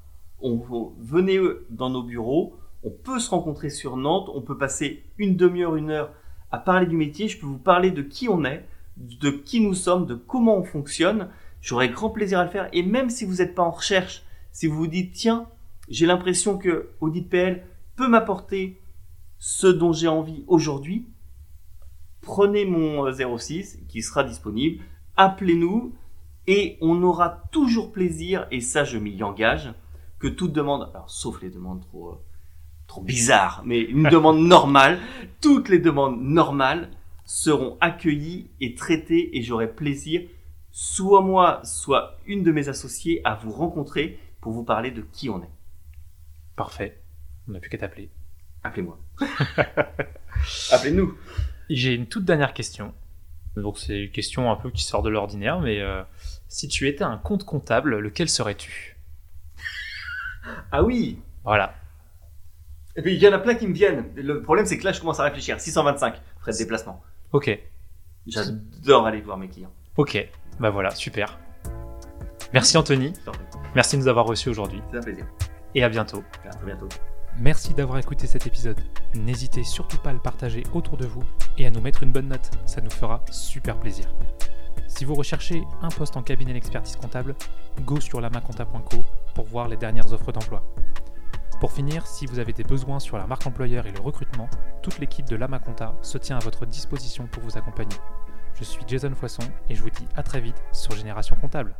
venez dans nos bureaux, on peut se rencontrer sur Nantes, on peut passer une demi-heure, une heure à parler du métier, je peux vous parler de qui on est, de qui nous sommes, de comment on fonctionne, j'aurai grand plaisir à le faire, et même si vous n'êtes pas en recherche, si vous vous dites, tiens, j'ai l'impression que Audit peut m'apporter ce dont j'ai envie aujourd'hui, prenez mon 06 euh, qui sera disponible, appelez-nous et on aura toujours plaisir, et ça je m'y engage, que toute demande, alors sauf les demandes trop, euh, trop bizarres, mais une demande normale, toutes les demandes normales seront accueillies et traitées et j'aurai plaisir, soit moi, soit une de mes associés, à vous rencontrer pour vous parler de qui on est. Parfait. On n'a plus qu'à t'appeler. Appelez-moi. Appelez-nous. J'ai une toute dernière question. Donc c'est une question un peu qui sort de l'ordinaire, mais euh, si tu étais un compte comptable, lequel serais-tu? Ah oui Voilà. Et puis il y en a plein qui me viennent. Le problème c'est que là je commence à réfléchir. 625 frais de déplacement. Ok. J'adore aller voir mes clients. Ok. Bah voilà, super. Merci Anthony. Merci de nous avoir reçus aujourd'hui. C'est un plaisir. Et à bientôt. À très bientôt. Merci d'avoir écouté cet épisode. N'hésitez surtout pas à le partager autour de vous et à nous mettre une bonne note, ça nous fera super plaisir. Si vous recherchez un poste en cabinet d'expertise comptable, go sur lamaconta.co pour voir les dernières offres d'emploi. Pour finir, si vous avez des besoins sur la marque employeur et le recrutement, toute l'équipe de Lamaconta se tient à votre disposition pour vous accompagner. Je suis Jason Foisson et je vous dis à très vite sur Génération Comptable.